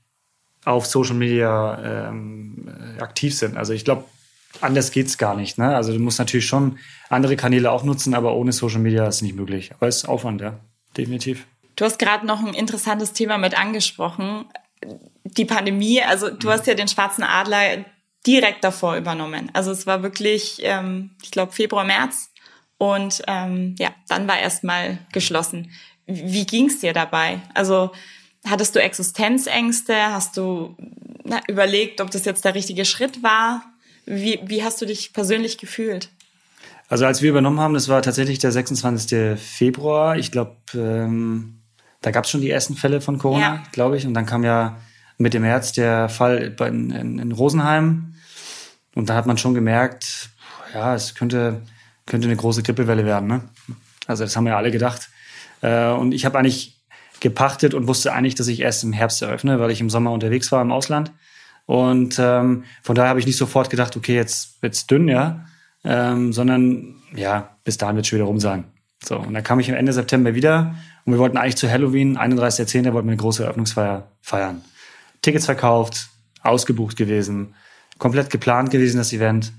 auf Social Media ähm, aktiv sind. Also ich glaube, anders geht's gar nicht. Ne? Also du musst natürlich schon andere Kanäle auch nutzen, aber ohne Social Media ist es nicht möglich. Aber es ist Aufwand, ja, definitiv. Du hast gerade noch ein interessantes Thema mit angesprochen. Die Pandemie, also du hast ja den Schwarzen Adler direkt davor übernommen. Also es war wirklich, ähm, ich glaube, Februar, März. Und ähm, ja, dann war erstmal geschlossen. Wie ging's dir dabei? Also hattest du Existenzängste? Hast du na, überlegt, ob das jetzt der richtige Schritt war? Wie, wie hast du dich persönlich gefühlt? Also als wir übernommen haben, das war tatsächlich der 26. Februar. Ich glaube, ähm, da gab es schon die ersten Fälle von Corona, ja. glaube ich. Und dann kam ja mit dem März der Fall in, in, in Rosenheim. Und da hat man schon gemerkt, ja, es könnte, könnte eine große Grippewelle werden. Ne? Also das haben wir ja alle gedacht. Äh, und ich habe eigentlich gepachtet und wusste eigentlich, dass ich erst im Herbst eröffne, weil ich im Sommer unterwegs war im Ausland. Und ähm, von daher habe ich nicht sofort gedacht, okay, jetzt wird's dünn, ja, ähm, sondern ja, bis dahin wird es schon wieder rum sein. So, und dann kam ich Ende September wieder und wir wollten eigentlich zu Halloween, 31.10., wollten wir eine große Eröffnungsfeier feiern. Tickets verkauft, ausgebucht gewesen, komplett geplant gewesen, das Event.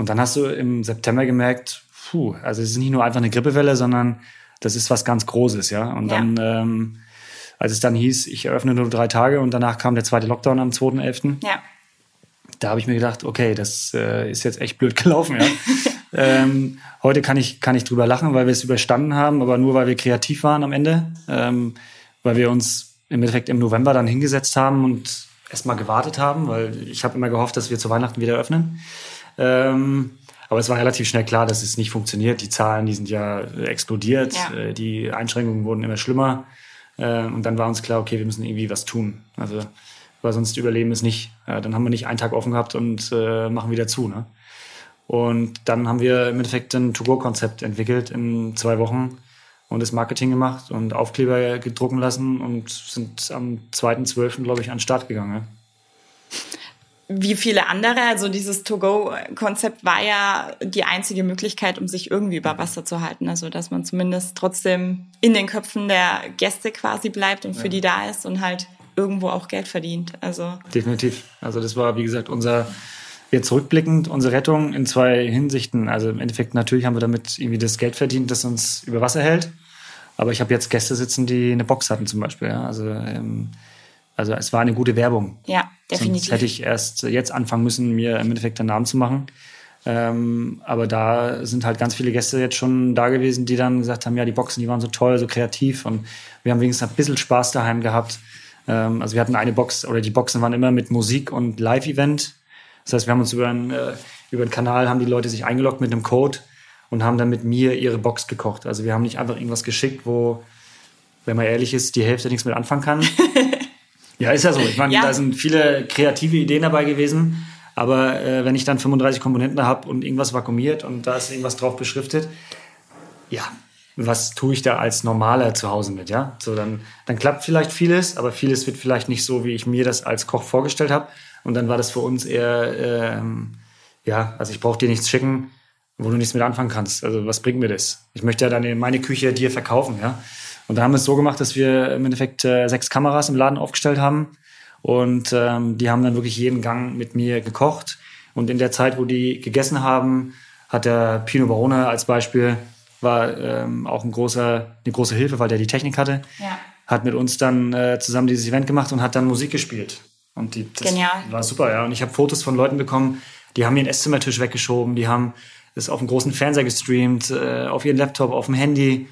Und dann hast du im September gemerkt, puh, also es ist nicht nur einfach eine Grippewelle, sondern das ist was ganz Großes, ja. Und ja. dann, ähm, als es dann hieß, ich eröffne nur drei Tage und danach kam der zweite Lockdown am 2.11. Ja. Da habe ich mir gedacht, okay, das äh, ist jetzt echt blöd (laughs) gelaufen, ja. ähm, heute kann ich, kann ich drüber lachen, weil wir es überstanden haben, aber nur weil wir kreativ waren am Ende. Ähm, weil wir uns im Endeffekt im November dann hingesetzt haben und erstmal gewartet haben, weil ich habe immer gehofft, dass wir zu Weihnachten wieder öffnen. Ähm, aber es war relativ schnell klar, dass es nicht funktioniert. Die Zahlen, die sind ja explodiert. Ja. Äh, die Einschränkungen wurden immer schlimmer. Äh, und dann war uns klar, okay, wir müssen irgendwie was tun. Also, weil sonst überleben es nicht. Dann haben wir nicht einen Tag offen gehabt und äh, machen wieder zu. Ne? Und dann haben wir im Endeffekt ein To-Go-Konzept entwickelt in zwei Wochen und das Marketing gemacht und Aufkleber gedrucken lassen und sind am 2.12., glaube ich, an den Start gegangen. Ja wie viele andere. Also dieses To-Go-Konzept war ja die einzige Möglichkeit, um sich irgendwie über Wasser zu halten. Also dass man zumindest trotzdem in den Köpfen der Gäste quasi bleibt und für die da ist und halt irgendwo auch Geld verdient. Also definitiv. Also das war wie gesagt unser jetzt rückblickend unsere Rettung in zwei Hinsichten. Also im Endeffekt natürlich haben wir damit irgendwie das Geld verdient, das uns über Wasser hält. Aber ich habe jetzt Gäste sitzen, die eine Box hatten zum Beispiel. Ja? Also ähm, also es war eine gute Werbung. Ja, definitiv. Sonst hätte ich erst jetzt anfangen müssen, mir im Endeffekt einen Namen zu machen. Ähm, aber da sind halt ganz viele Gäste jetzt schon da gewesen, die dann gesagt haben, ja, die Boxen, die waren so toll, so kreativ und wir haben wenigstens ein bisschen Spaß daheim gehabt. Ähm, also wir hatten eine Box oder die Boxen waren immer mit Musik und Live-Event. Das heißt, wir haben uns über einen, äh, über einen Kanal, haben die Leute sich eingeloggt mit einem Code und haben dann mit mir ihre Box gekocht. Also wir haben nicht einfach irgendwas geschickt, wo, wenn man ehrlich ist, die Hälfte nichts mit anfangen kann. (laughs) Ja, ist ja so. Ich meine, ja. da sind viele kreative Ideen dabei gewesen. Aber äh, wenn ich dann 35 Komponenten habe und irgendwas vakuumiert und da ist irgendwas drauf beschriftet, ja, was tue ich da als normaler zu Hause mit, ja? So, dann, dann klappt vielleicht vieles, aber vieles wird vielleicht nicht so, wie ich mir das als Koch vorgestellt habe. Und dann war das für uns eher, ähm, ja, also ich brauche dir nichts schicken, wo du nichts mit anfangen kannst. Also was bringt mir das? Ich möchte ja dann meine Küche dir verkaufen, ja? Und da haben wir es so gemacht, dass wir im Endeffekt äh, sechs Kameras im Laden aufgestellt haben. Und ähm, die haben dann wirklich jeden Gang mit mir gekocht. Und in der Zeit, wo die gegessen haben, hat der Pino Barone als Beispiel, war ähm, auch ein großer, eine große Hilfe, weil der die Technik hatte. Ja. Hat mit uns dann äh, zusammen dieses Event gemacht und hat dann Musik gespielt. Und die, das Genial. war super, ja. Und ich habe Fotos von Leuten bekommen, die haben ihren Esszimmertisch weggeschoben, die haben es auf dem großen Fernseher gestreamt, äh, auf ihren Laptop, auf dem Handy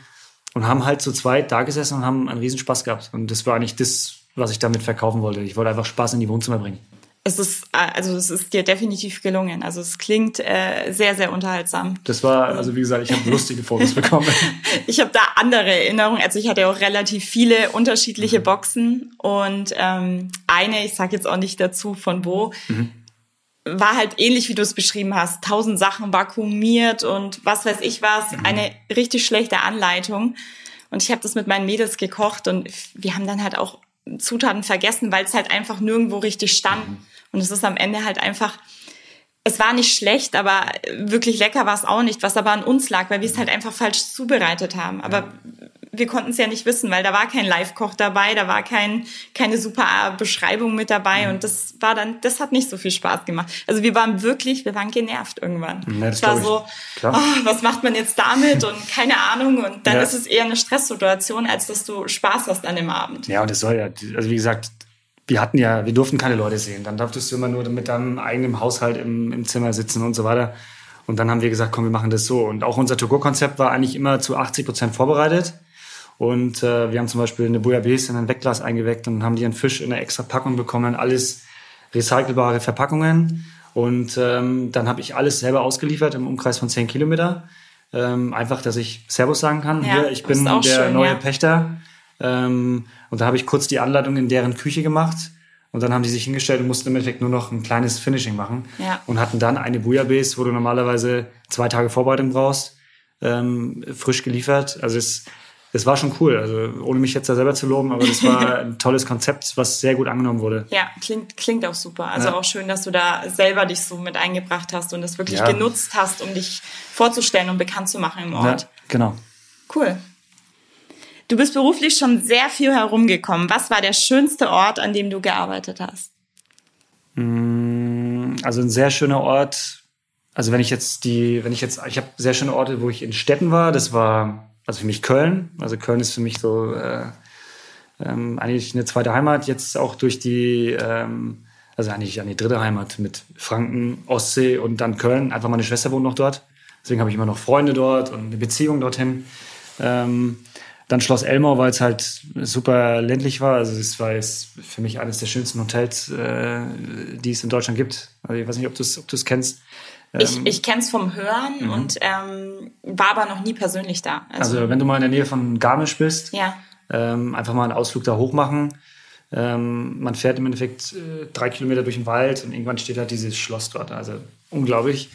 und haben halt zu zweit da gesessen und haben einen riesen Spaß gehabt. Und das war eigentlich das, was ich damit verkaufen wollte. Ich wollte einfach Spaß in die Wohnzimmer bringen. Es ist, äh, also es ist dir definitiv gelungen. Also es klingt äh, sehr, sehr unterhaltsam. Das war, also wie gesagt, ich habe (laughs) lustige Fotos bekommen. (laughs) ich habe da andere Erinnerungen. Also ich hatte auch relativ viele unterschiedliche mhm. Boxen und ähm, eine, ich sage jetzt auch nicht dazu von wo, mhm. War halt ähnlich, wie du es beschrieben hast. Tausend Sachen vakuumiert und was weiß ich was. Mhm. Eine richtig schlechte Anleitung. Und ich habe das mit meinen Mädels gekocht und wir haben dann halt auch Zutaten vergessen, weil es halt einfach nirgendwo richtig stand. Mhm. Und es ist am Ende halt einfach, es war nicht schlecht, aber wirklich lecker war es auch nicht, was aber an uns lag, weil wir es halt einfach falsch zubereitet haben. Aber wir konnten es ja nicht wissen, weil da war kein Live-Koch dabei, da war kein, keine super Beschreibung mit dabei mhm. und das war dann, das hat nicht so viel Spaß gemacht. Also wir waren wirklich, wir waren genervt irgendwann. Ja, es war so, oh, was macht man jetzt damit und keine Ahnung und dann ja. ist es eher eine Stresssituation, als dass du Spaß hast an dem Abend. Ja, und es soll ja, also wie gesagt, wir hatten ja, wir durften keine Leute sehen. Dann durftest du immer nur mit deinem eigenen Haushalt im, im Zimmer sitzen und so weiter. Und dann haben wir gesagt, komm, wir machen das so. Und auch unser To-Go-Konzept war eigentlich immer zu 80 Prozent vorbereitet. Und äh, wir haben zum Beispiel eine Bouillabaisse in ein Wegglas eingeweckt und haben die einen Fisch in eine extra Packung bekommen. Alles recycelbare Verpackungen. Und ähm, dann habe ich alles selber ausgeliefert im Umkreis von 10 Kilometer. Ähm, einfach, dass ich Servus sagen kann. Ja, Hier, ich bin der schön, neue ja. Pächter. Ähm, und da habe ich kurz die Anleitung in deren Küche gemacht. Und dann haben die sich hingestellt und mussten im Endeffekt nur noch ein kleines Finishing machen. Ja. Und hatten dann eine Bouillabaisse, wo du normalerweise zwei Tage Vorbereitung brauchst, ähm, frisch geliefert. Also es, es war schon cool. Also ohne mich jetzt da selber zu loben, aber das war (laughs) ein tolles Konzept, was sehr gut angenommen wurde. Ja, klingt, klingt auch super. Also ja. auch schön, dass du da selber dich so mit eingebracht hast und das wirklich ja. genutzt hast, um dich vorzustellen und bekannt zu machen im Ort. Ja, genau. Cool. Du bist beruflich schon sehr viel herumgekommen. Was war der schönste Ort, an dem du gearbeitet hast? Mm, also ein sehr schöner Ort. Also wenn ich jetzt die, wenn ich jetzt, ich habe sehr schöne Orte, wo ich in Städten war. Das war also für mich Köln. Also Köln ist für mich so äh, ähm, eigentlich eine zweite Heimat. Jetzt auch durch die, ähm, also eigentlich eine dritte Heimat mit Franken, Ostsee und dann Köln. Einfach meine Schwester wohnt noch dort. Deswegen habe ich immer noch Freunde dort und eine Beziehung dorthin. Ähm, dann Schloss Elmau, weil es halt super ländlich war. Also es war jetzt für mich eines der schönsten Hotels, äh, die es in Deutschland gibt. Also ich weiß nicht, ob du es ob kennst. Ich, ähm, ich kenne es vom Hören mhm. und ähm, war aber noch nie persönlich da. Also, also, wenn du mal in der Nähe von Garmisch bist, ja. ähm, einfach mal einen Ausflug da hoch machen. Ähm, man fährt im Endeffekt äh, drei Kilometer durch den Wald und irgendwann steht da dieses Schloss dort. Also unglaublich.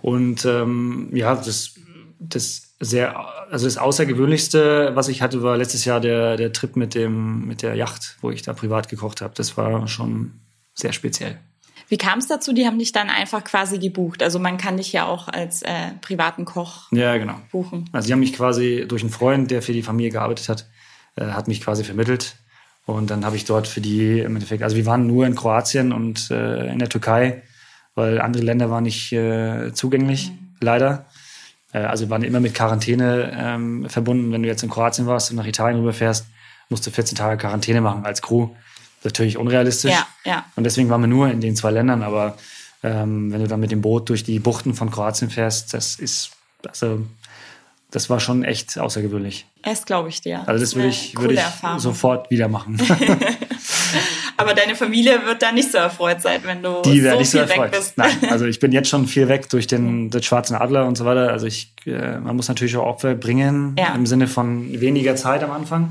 Und ähm, ja, das, das sehr, also das Außergewöhnlichste, was ich hatte, war letztes Jahr der, der Trip mit dem, mit der Yacht, wo ich da privat gekocht habe. Das war schon sehr speziell. Wie kam es dazu? Die haben dich dann einfach quasi gebucht. Also man kann dich ja auch als äh, privaten Koch ja, genau. buchen. Also die haben mich quasi durch einen Freund, der für die Familie gearbeitet hat, äh, hat mich quasi vermittelt. Und dann habe ich dort für die im Endeffekt, also wir waren nur in Kroatien und äh, in der Türkei, weil andere Länder waren nicht äh, zugänglich, mhm. leider. Äh, also waren immer mit Quarantäne ähm, verbunden. Wenn du jetzt in Kroatien warst und nach Italien rüberfährst, musst du 14 Tage Quarantäne machen als Crew. Natürlich unrealistisch. Ja, ja. Und deswegen waren wir nur in den zwei Ländern. Aber ähm, wenn du dann mit dem Boot durch die Buchten von Kroatien fährst, das ist, also, das war schon echt außergewöhnlich. Das glaube ich dir. Also das würde ich, würde ich sofort wieder machen. (laughs) Aber deine Familie wird da nicht so erfreut sein, wenn du Die so nicht viel so erfreut. weg bist. Nein, (laughs) also ich bin jetzt schon viel weg durch den, den schwarzen Adler und so weiter. Also ich, äh, man muss natürlich auch Opfer bringen ja. im Sinne von weniger Zeit am Anfang.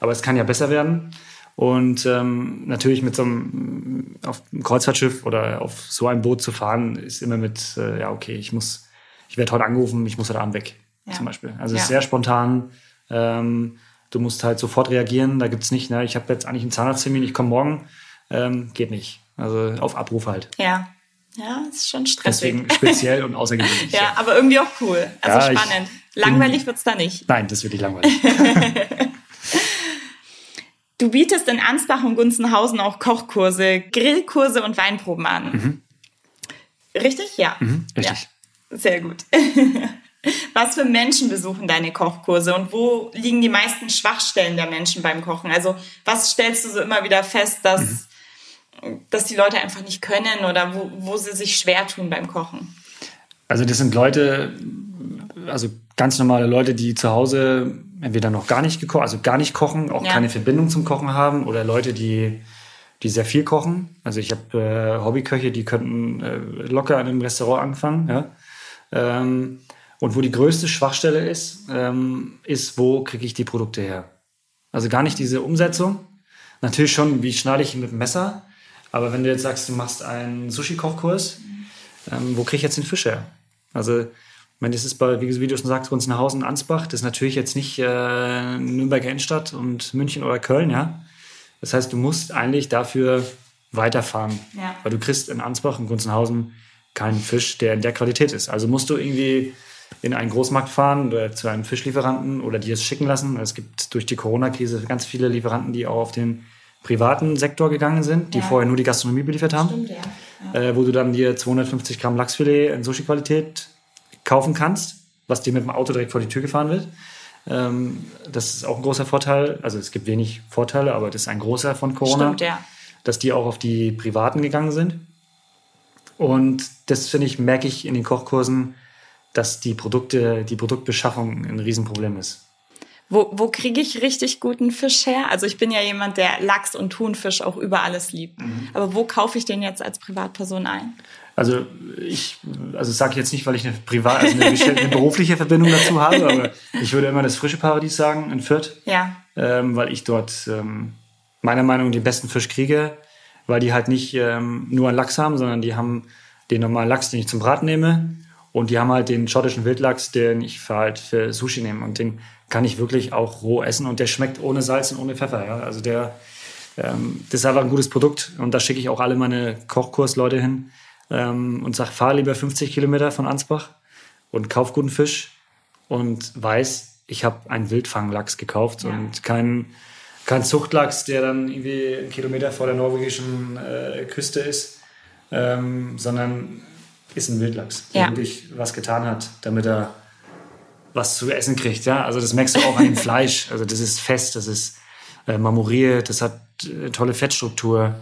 Aber es kann ja besser werden. Und ähm, natürlich mit so einem auf einem Kreuzfahrtschiff oder auf so einem Boot zu fahren, ist immer mit, äh, ja, okay, ich muss, ich werde heute angerufen, ich muss heute Abend weg, ja. zum Beispiel. Also es ist sehr spontan. Ähm, Du musst halt sofort reagieren. Da gibt es nicht, ne, ich habe jetzt eigentlich einen Zahnarzttermin, ich komme morgen. Ähm, geht nicht. Also auf Abruf halt. Ja. Ja, ist schon stressig. Deswegen speziell und außergewöhnlich. (laughs) ja, ja, aber irgendwie auch cool. Also ja, spannend. Langweilig wird es da nicht. Nein, das wird nicht langweilig. (laughs) du bietest in Ansbach und Gunzenhausen auch Kochkurse, Grillkurse und Weinproben an. Mhm. Richtig? Ja. Mhm, richtig. Ja. Sehr gut. (laughs) Was für Menschen besuchen deine Kochkurse und wo liegen die meisten Schwachstellen der Menschen beim Kochen? Also was stellst du so immer wieder fest, dass, mhm. dass die Leute einfach nicht können oder wo, wo sie sich schwer tun beim Kochen? Also das sind Leute, also ganz normale Leute, die zu Hause entweder noch gar nicht gekocht, also gar nicht kochen, auch ja. keine Verbindung zum Kochen haben oder Leute, die die sehr viel kochen. Also ich habe äh, Hobbyköche, die könnten äh, locker an einem Restaurant anfangen. Ja? Ähm, und wo die größte Schwachstelle ist, ähm, ist, wo kriege ich die Produkte her? Also gar nicht diese Umsetzung. Natürlich schon, wie schneide ich mit dem Messer. Aber wenn du jetzt sagst, du machst einen Sushi-Kochkurs, ähm, wo kriege ich jetzt den Fisch her? Also, ich meine, das ist bei, wie du schon sagst, Gunzenhausen, Ansbach, das ist natürlich jetzt nicht äh, Nürnberger Innenstadt und München oder Köln, ja. Das heißt, du musst eigentlich dafür weiterfahren. Ja. Weil du kriegst in Ansbach und Gunzenhausen keinen Fisch, der in der Qualität ist. Also musst du irgendwie in einen Großmarkt fahren oder zu einem Fischlieferanten oder dir es schicken lassen. Es gibt durch die Corona-Krise ganz viele Lieferanten, die auch auf den privaten Sektor gegangen sind, die ja. vorher nur die Gastronomie beliefert haben. Stimmt, ja. Ja. Äh, wo du dann dir 250 Gramm Lachsfilet in Sushi-Qualität kaufen kannst, was dir mit dem Auto direkt vor die Tür gefahren wird. Ähm, das ist auch ein großer Vorteil. Also es gibt wenig Vorteile, aber das ist ein großer von Corona. Stimmt, ja. Dass die auch auf die Privaten gegangen sind. Und das, finde ich, merke ich in den Kochkursen, dass die Produkte, die Produktbeschaffung ein Riesenproblem ist. Wo, wo kriege ich richtig guten Fisch her? Also ich bin ja jemand, der Lachs und Thunfisch auch über alles liebt. Mhm. Aber wo kaufe ich den jetzt als Privatperson ein? Also ich, also sage ich jetzt nicht, weil ich eine privat, also eine, eine, berufliche Verbindung dazu habe, aber ich würde immer das frische Paradies sagen in Fürth, ja. ähm, weil ich dort ähm, meiner Meinung nach den besten Fisch kriege, weil die halt nicht ähm, nur einen Lachs haben, sondern die haben den normalen Lachs, den ich zum Braten nehme, und die haben halt den schottischen Wildlachs, den ich für halt für Sushi nehme und den kann ich wirklich auch roh essen und der schmeckt ohne Salz und ohne Pfeffer. Ja? Also der, ähm, das ist einfach ein gutes Produkt und da schicke ich auch alle meine Kochkursleute hin ähm, und sage, fahr lieber 50 Kilometer von Ansbach und kauf guten Fisch und weiß, ich habe einen Wildfanglachs gekauft ja. und keinen kein Zuchtlachs, der dann irgendwie einen Kilometer vor der norwegischen äh, Küste ist, ähm, sondern ist ein Wildlachs, der ja. wirklich was getan hat, damit er was zu essen kriegt. Ja? Also das merkst du auch an dem (laughs) Fleisch. Also das ist fest, das ist äh, marmoriert, das hat äh, tolle Fettstruktur.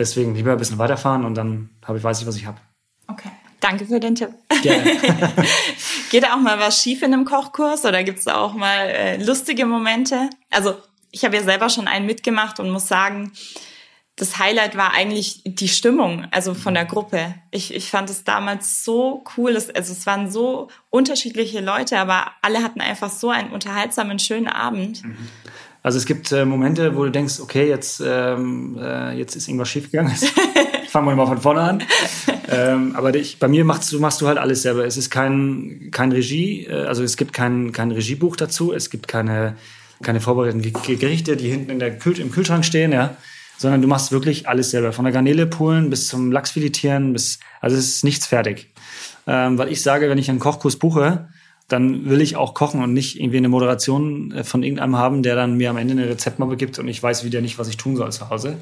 Deswegen lieber ein bisschen weiterfahren und dann habe ich, weiß ich, was ich habe. Okay. Danke für den Tipp. Gerne. (laughs) Geht da auch mal was schief in einem Kochkurs oder gibt es da auch mal äh, lustige Momente? Also ich habe ja selber schon einen mitgemacht und muss sagen, das Highlight war eigentlich die Stimmung, also von der Gruppe. Ich, ich fand es damals so cool. Dass, also es waren so unterschiedliche Leute, aber alle hatten einfach so einen unterhaltsamen, schönen Abend. Mhm. Also es gibt äh, Momente, wo du denkst, okay, jetzt, ähm, äh, jetzt ist irgendwas schiefgegangen. (laughs) Fangen wir mal von vorne an. ähm, aber dich, bei mir machst du, machst du halt alles selber. Es ist kein, kein Regie, äh, also es gibt kein, kein Regiebuch dazu. Es gibt keine, keine vorbereiteten Gerichte, die hinten in der Kühl im Kühlschrank stehen, ja. Sondern du machst wirklich alles selber. Von der Garnele pulen bis zum Lachsfiletieren bis, also es ist nichts fertig. Ähm, weil ich sage, wenn ich einen Kochkurs buche, dann will ich auch kochen und nicht irgendwie eine Moderation äh, von irgendeinem haben, der dann mir am Ende eine Rezeptmappe gibt und ich weiß wieder nicht, was ich tun soll zu Hause.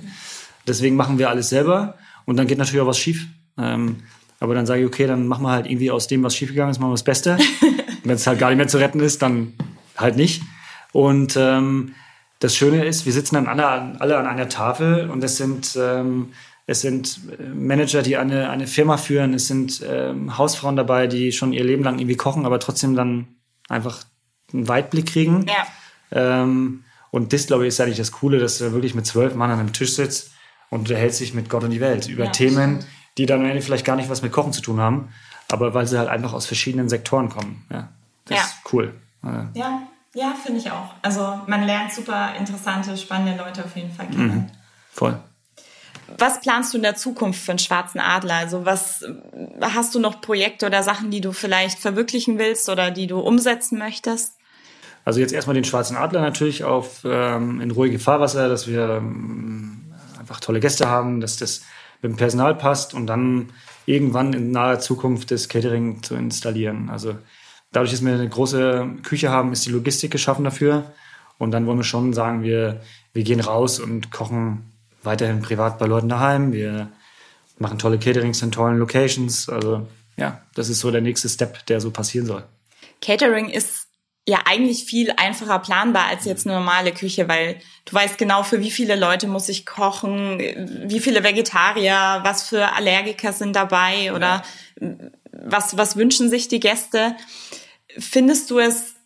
Deswegen machen wir alles selber und dann geht natürlich auch was schief. Ähm, aber dann sage ich, okay, dann machen wir halt irgendwie aus dem, was schiefgegangen ist, machen wir das Beste. (laughs) Wenn es halt gar nicht mehr zu retten ist, dann halt nicht. Und ähm, das Schöne ist, wir sitzen dann alle, alle an einer Tafel und es sind ähm, es sind äh, Manager, die eine, eine Firma führen, es sind ähm, Hausfrauen dabei, die schon ihr Leben lang irgendwie kochen, aber trotzdem dann einfach einen Weitblick kriegen. Ja. Ähm, und das, glaube ich, ist eigentlich das Coole, dass du wirklich mit zwölf Mann an einem Tisch sitzt und du hältst dich mit Gott und die Welt über ja, Themen, die dann vielleicht gar nicht was mit Kochen zu tun haben, aber weil sie halt einfach aus verschiedenen Sektoren kommen. Ja, das ja. ist cool. Ja, ja, finde ich auch. Also man lernt super interessante, spannende Leute auf jeden Fall kennen. Mhm. Voll. Was planst du in der Zukunft für einen schwarzen Adler? Also was hast du noch Projekte oder Sachen, die du vielleicht verwirklichen willst oder die du umsetzen möchtest? Also jetzt erstmal den schwarzen Adler natürlich auf ähm, in ruhige Fahrwasser, dass wir ähm, einfach tolle Gäste haben, dass das mit dem Personal passt und dann irgendwann in naher Zukunft das Catering zu installieren. Also dadurch, dass wir eine große Küche haben, ist die Logistik geschaffen dafür. Und dann wollen wir schon sagen, wir, wir gehen raus und kochen weiterhin privat bei Leuten daheim. Wir machen tolle Caterings in tollen Locations. Also ja, das ist so der nächste Step, der so passieren soll. Catering ist ja eigentlich viel einfacher planbar als jetzt eine normale Küche, weil du weißt genau, für wie viele Leute muss ich kochen, wie viele Vegetarier, was für Allergiker sind dabei oder ja. was, was wünschen sich die Gäste? Findest du es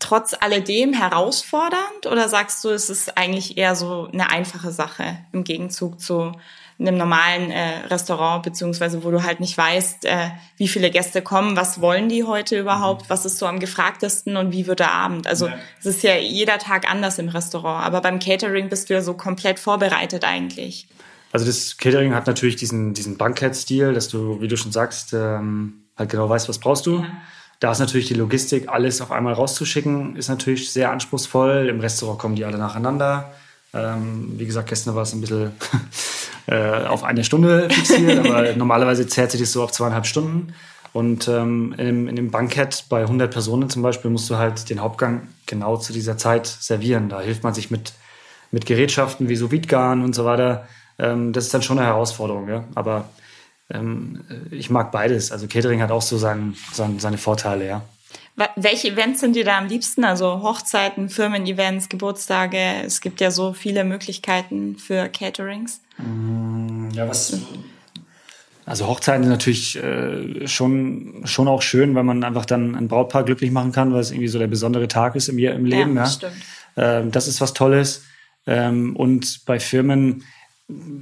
trotz alledem herausfordernd oder sagst du, es ist eigentlich eher so eine einfache Sache im Gegenzug zu einem normalen äh, Restaurant, beziehungsweise wo du halt nicht weißt, äh, wie viele Gäste kommen, was wollen die heute überhaupt, mhm. was ist so am gefragtesten und wie wird der Abend. Also ja. es ist ja jeder Tag anders im Restaurant, aber beim Catering bist du ja so komplett vorbereitet eigentlich. Also das Catering hat natürlich diesen, diesen Bankett-Stil, dass du, wie du schon sagst, ähm, halt genau weißt, was brauchst du. Ja. Da ist natürlich die Logistik, alles auf einmal rauszuschicken, ist natürlich sehr anspruchsvoll. Im Restaurant kommen die alle nacheinander. Ähm, wie gesagt, gestern war es ein bisschen (laughs) äh, auf eine Stunde fixiert, aber (laughs) normalerweise zählt sich das so auf zweieinhalb Stunden. Und ähm, in, in dem Bankett bei 100 Personen zum Beispiel musst du halt den Hauptgang genau zu dieser Zeit servieren. Da hilft man sich mit, mit Gerätschaften wie so Wiedgarn und so weiter. Ähm, das ist dann schon eine Herausforderung. Ja? Aber ähm, ich mag beides. Also Catering hat auch so sein, sein, seine Vorteile, ja. Welche Events sind dir da am liebsten? Also Hochzeiten, Firmen-Events, Geburtstage. Es gibt ja so viele Möglichkeiten für Caterings. Mm, ja, was. Also Hochzeiten sind natürlich äh, schon, schon auch schön, weil man einfach dann ein Brautpaar glücklich machen kann, weil es irgendwie so der besondere Tag ist im, im Leben. Ja, ja. stimmt. Ähm, das ist was Tolles. Ähm, und bei Firmen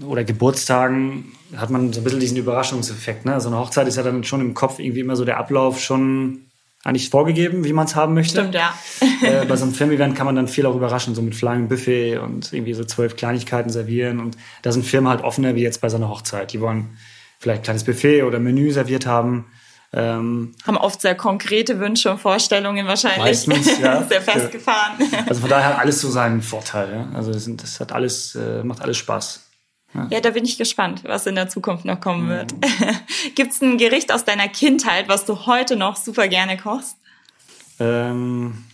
oder Geburtstagen hat man so ein bisschen diesen Überraschungseffekt. Ne? So eine Hochzeit ist ja dann schon im Kopf irgendwie immer so der Ablauf schon eigentlich vorgegeben, wie man es haben möchte. Stimmt, ja. äh, bei so einem Filmevent kann man dann viel auch überraschen, so mit Flying Buffet und irgendwie so zwölf Kleinigkeiten servieren. Und da sind Firmen halt offener wie jetzt bei so einer Hochzeit. Die wollen vielleicht ein kleines Buffet oder Menü serviert haben. Ähm, haben oft sehr konkrete Wünsche und Vorstellungen wahrscheinlich. Meistens, ja. (laughs) sehr festgefahren. Also von daher hat alles so seinen Vorteil. Ja? Also das, das hat alles, äh, macht alles Spaß. Ja. da bin ich gespannt, was in der Zukunft noch kommen wird. (laughs) Mhm. Gibt es ein Gericht aus deiner Kindheit, was du heute noch super gerne kochst? Ähm,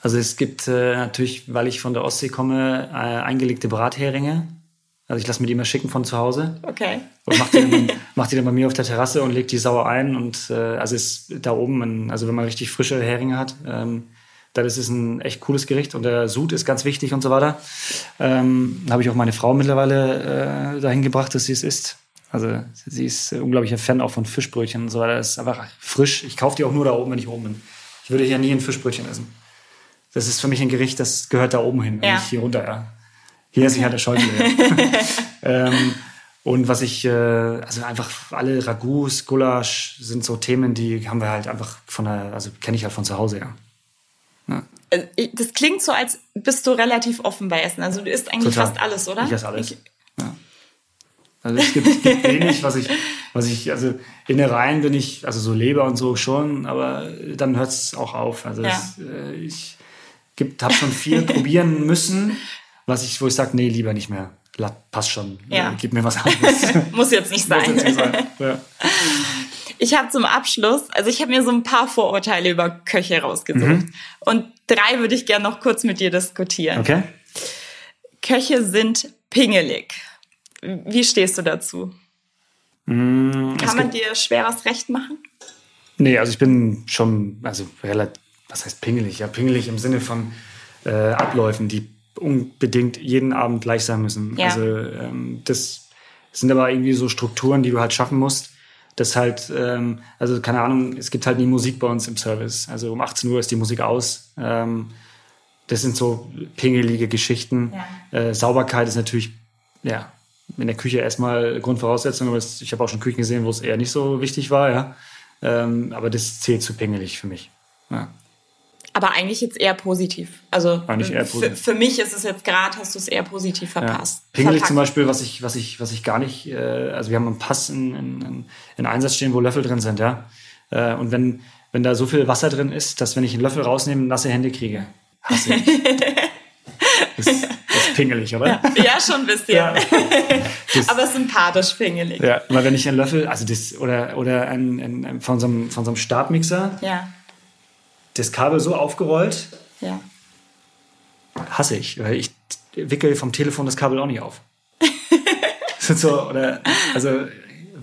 also es gibt äh, natürlich, weil ich von der Ostsee komme, äh, eingelegte Bratheringe. Also ich lasse mir die immer schicken von zu Hause. Okay. Und mach die, dann, (laughs) mach die dann bei mir auf der Terrasse und leg die sauer ein. Und äh, also ist da oben, ein, also wenn man richtig frische Heringe hat, ähm, das ist ein echt cooles Gericht und der Sud ist ganz wichtig und so weiter. Ähm, habe ich auch meine Frau mittlerweile äh, dahin gebracht, dass sie es isst. Also sie ist unglaublicher Fan auch von Fischbrötchen und so weiter. Das ist einfach frisch. Ich kaufe die auch nur da oben, wenn ich oben bin. Ich würde hier nie ein Fischbrötchen essen. Das ist für mich ein Gericht, das gehört da oben hin, ja. nicht hier runter. Ja. Hier esse ich halt der Schäufel. (laughs) ähm, und was ich, äh, also einfach alle Ragouts, Gulasch sind so Themen, die haben wir halt einfach von der, also kenne ich halt von zu Hause, ja. Ja. Äh, das klingt so, als bist du relativ offen bei Essen. Also du isst eigentlich Total. fast alles, oder? Ich esse alles. Ich, ja. Also es gibt, gibt wenig, was ich, was ich, also Innereien bin ich, also so Leber und so schon, aber dann hört es auch auf. Also ja. das, äh, ich habe schon viel (laughs) probieren müssen, was ich, wo ich sage, nee, lieber nicht mehr. Passt schon. Ja. Gib mir was anderes. (laughs) Muss jetzt nicht sein. Muss jetzt nicht sein. Ja. (laughs) Ich habe zum Abschluss, also ich habe mir so ein paar Vorurteile über Köche rausgesucht. Mhm. Und drei würde ich gerne noch kurz mit dir diskutieren. Okay. Köche sind pingelig. Wie stehst du dazu? Mm, Kann man dir schwer was recht machen? Nee, also ich bin schon, also relativ, was heißt pingelig? Ja, pingelig im Sinne von äh, Abläufen, die unbedingt jeden Abend gleich sein müssen. Ja. Also ähm, das sind aber irgendwie so Strukturen, die du halt schaffen musst das halt, ähm, also keine Ahnung, es gibt halt nie Musik bei uns im Service. Also um 18 Uhr ist die Musik aus. Ähm, das sind so pingelige Geschichten. Ja. Äh, Sauberkeit ist natürlich, ja, in der Küche erstmal Grundvoraussetzung, aber ich habe auch schon Küchen gesehen, wo es eher nicht so wichtig war, ja. Ähm, aber das zählt zu pingelig für mich. Ja. Aber eigentlich jetzt eher positiv. Also eher positiv. Für, für mich ist es jetzt gerade, hast du es eher positiv verpasst. Ja. Pingelig zum Beispiel, was ich, was ich, was ich gar nicht, äh, also wir haben einen Pass in, in, in Einsatz stehen, wo Löffel drin sind, ja. Äh, und wenn, wenn da so viel Wasser drin ist, dass wenn ich einen Löffel rausnehme, nasse Hände kriege. Hasse ich. (laughs) das, das ist pingelig, oder? Ja, ja schon ein bisschen. Ja. (laughs) Das, Aber sympathisch pingelig. Ja, weil wenn ich einen Löffel, also das, oder, oder ein, ein, von, so einem, von so einem Stabmixer, ja das Kabel so aufgerollt. Ja. Hasse ich, weil ich wickel vom Telefon das Kabel auch nicht auf. (laughs) so, oder, also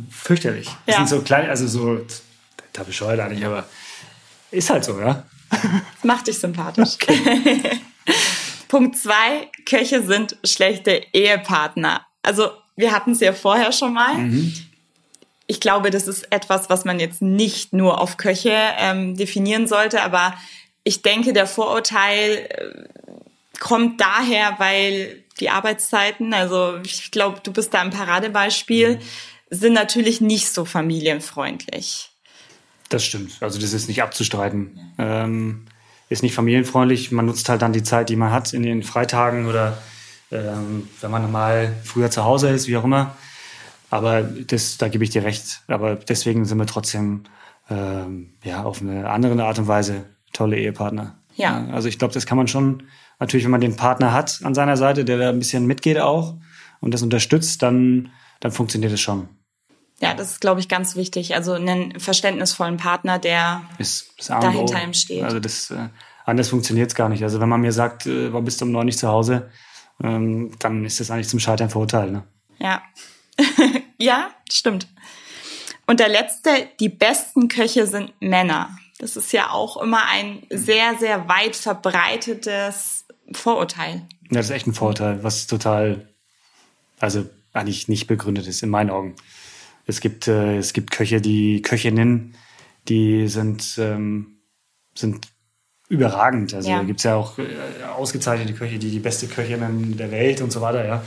fürchterlich. Das ja. sind so kleine, also so, da bescheuert nicht, aber ist halt so, ja. Macht dich sympathisch. (laughs) Okay. (laughs) Punkt zwei, Köche sind schlechte Ehepartner. Also wir hatten es ja vorher schon mal. Mhm. Ich glaube, das ist etwas, was man jetzt nicht nur auf Köche ähm, definieren sollte, aber ich denke, der Vorurteil äh, kommt daher, weil die Arbeitszeiten, also ich glaube, du bist da ein Paradebeispiel, mhm. sind natürlich nicht so familienfreundlich. Das stimmt. Also das ist nicht abzustreiten. Ähm, ist nicht familienfreundlich. Man nutzt halt dann die Zeit, die man hat in den Freitagen oder ähm, wenn man mal früher zu Hause ist, wie auch immer. Aber das, da gebe ich dir recht. Aber deswegen sind wir trotzdem ähm, ja auf eine andere Art und Weise tolle Ehepartner. Ja. Also ich glaube, das kann man schon natürlich, wenn man den Partner hat an seiner Seite, der da ein bisschen mitgeht auch und das unterstützt, dann dann funktioniert es schon. Ja, das ist, glaube ich, ganz wichtig. Also einen verständnisvollen Partner, der ist, ist dahinter ihm steht. Also das äh, anders funktioniert es gar nicht. Also wenn man mir sagt, äh, warum bist du um neun nicht zu Hause, ähm, dann ist das eigentlich zum Scheitern verurteilt. Ne? Ja. (laughs) ja, stimmt. Und der letzte, die besten Köche sind Männer. Das ist ja auch immer ein sehr, sehr weit verbreitetes Vorurteil. Ja, das ist echt ein Vorurteil, was total, also eigentlich nicht begründet ist, in meinen Augen. Es gibt, äh, es gibt Köche, die Köchinnen, die sind, ähm, sind überragend. Also ja. gibt es ja auch äh, ausgezeichnete Köche, die die beste Köchinnen der Welt und so weiter, ja.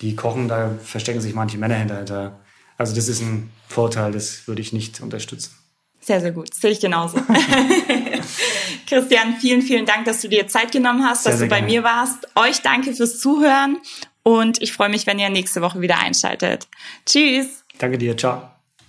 Die kochen, da verstecken sich manche Männer hinter. Also das ist ein Vorteil, das würde ich nicht unterstützen. Sehr, sehr gut. sehe ich genauso. (laughs) Christian, vielen, vielen Dank, dass du dir Zeit genommen hast, sehr, dass du bei gerne. mir warst. Euch danke fürs Zuhören und ich freue mich, wenn ihr nächste Woche wieder einschaltet. Tschüss. Danke dir. Ciao.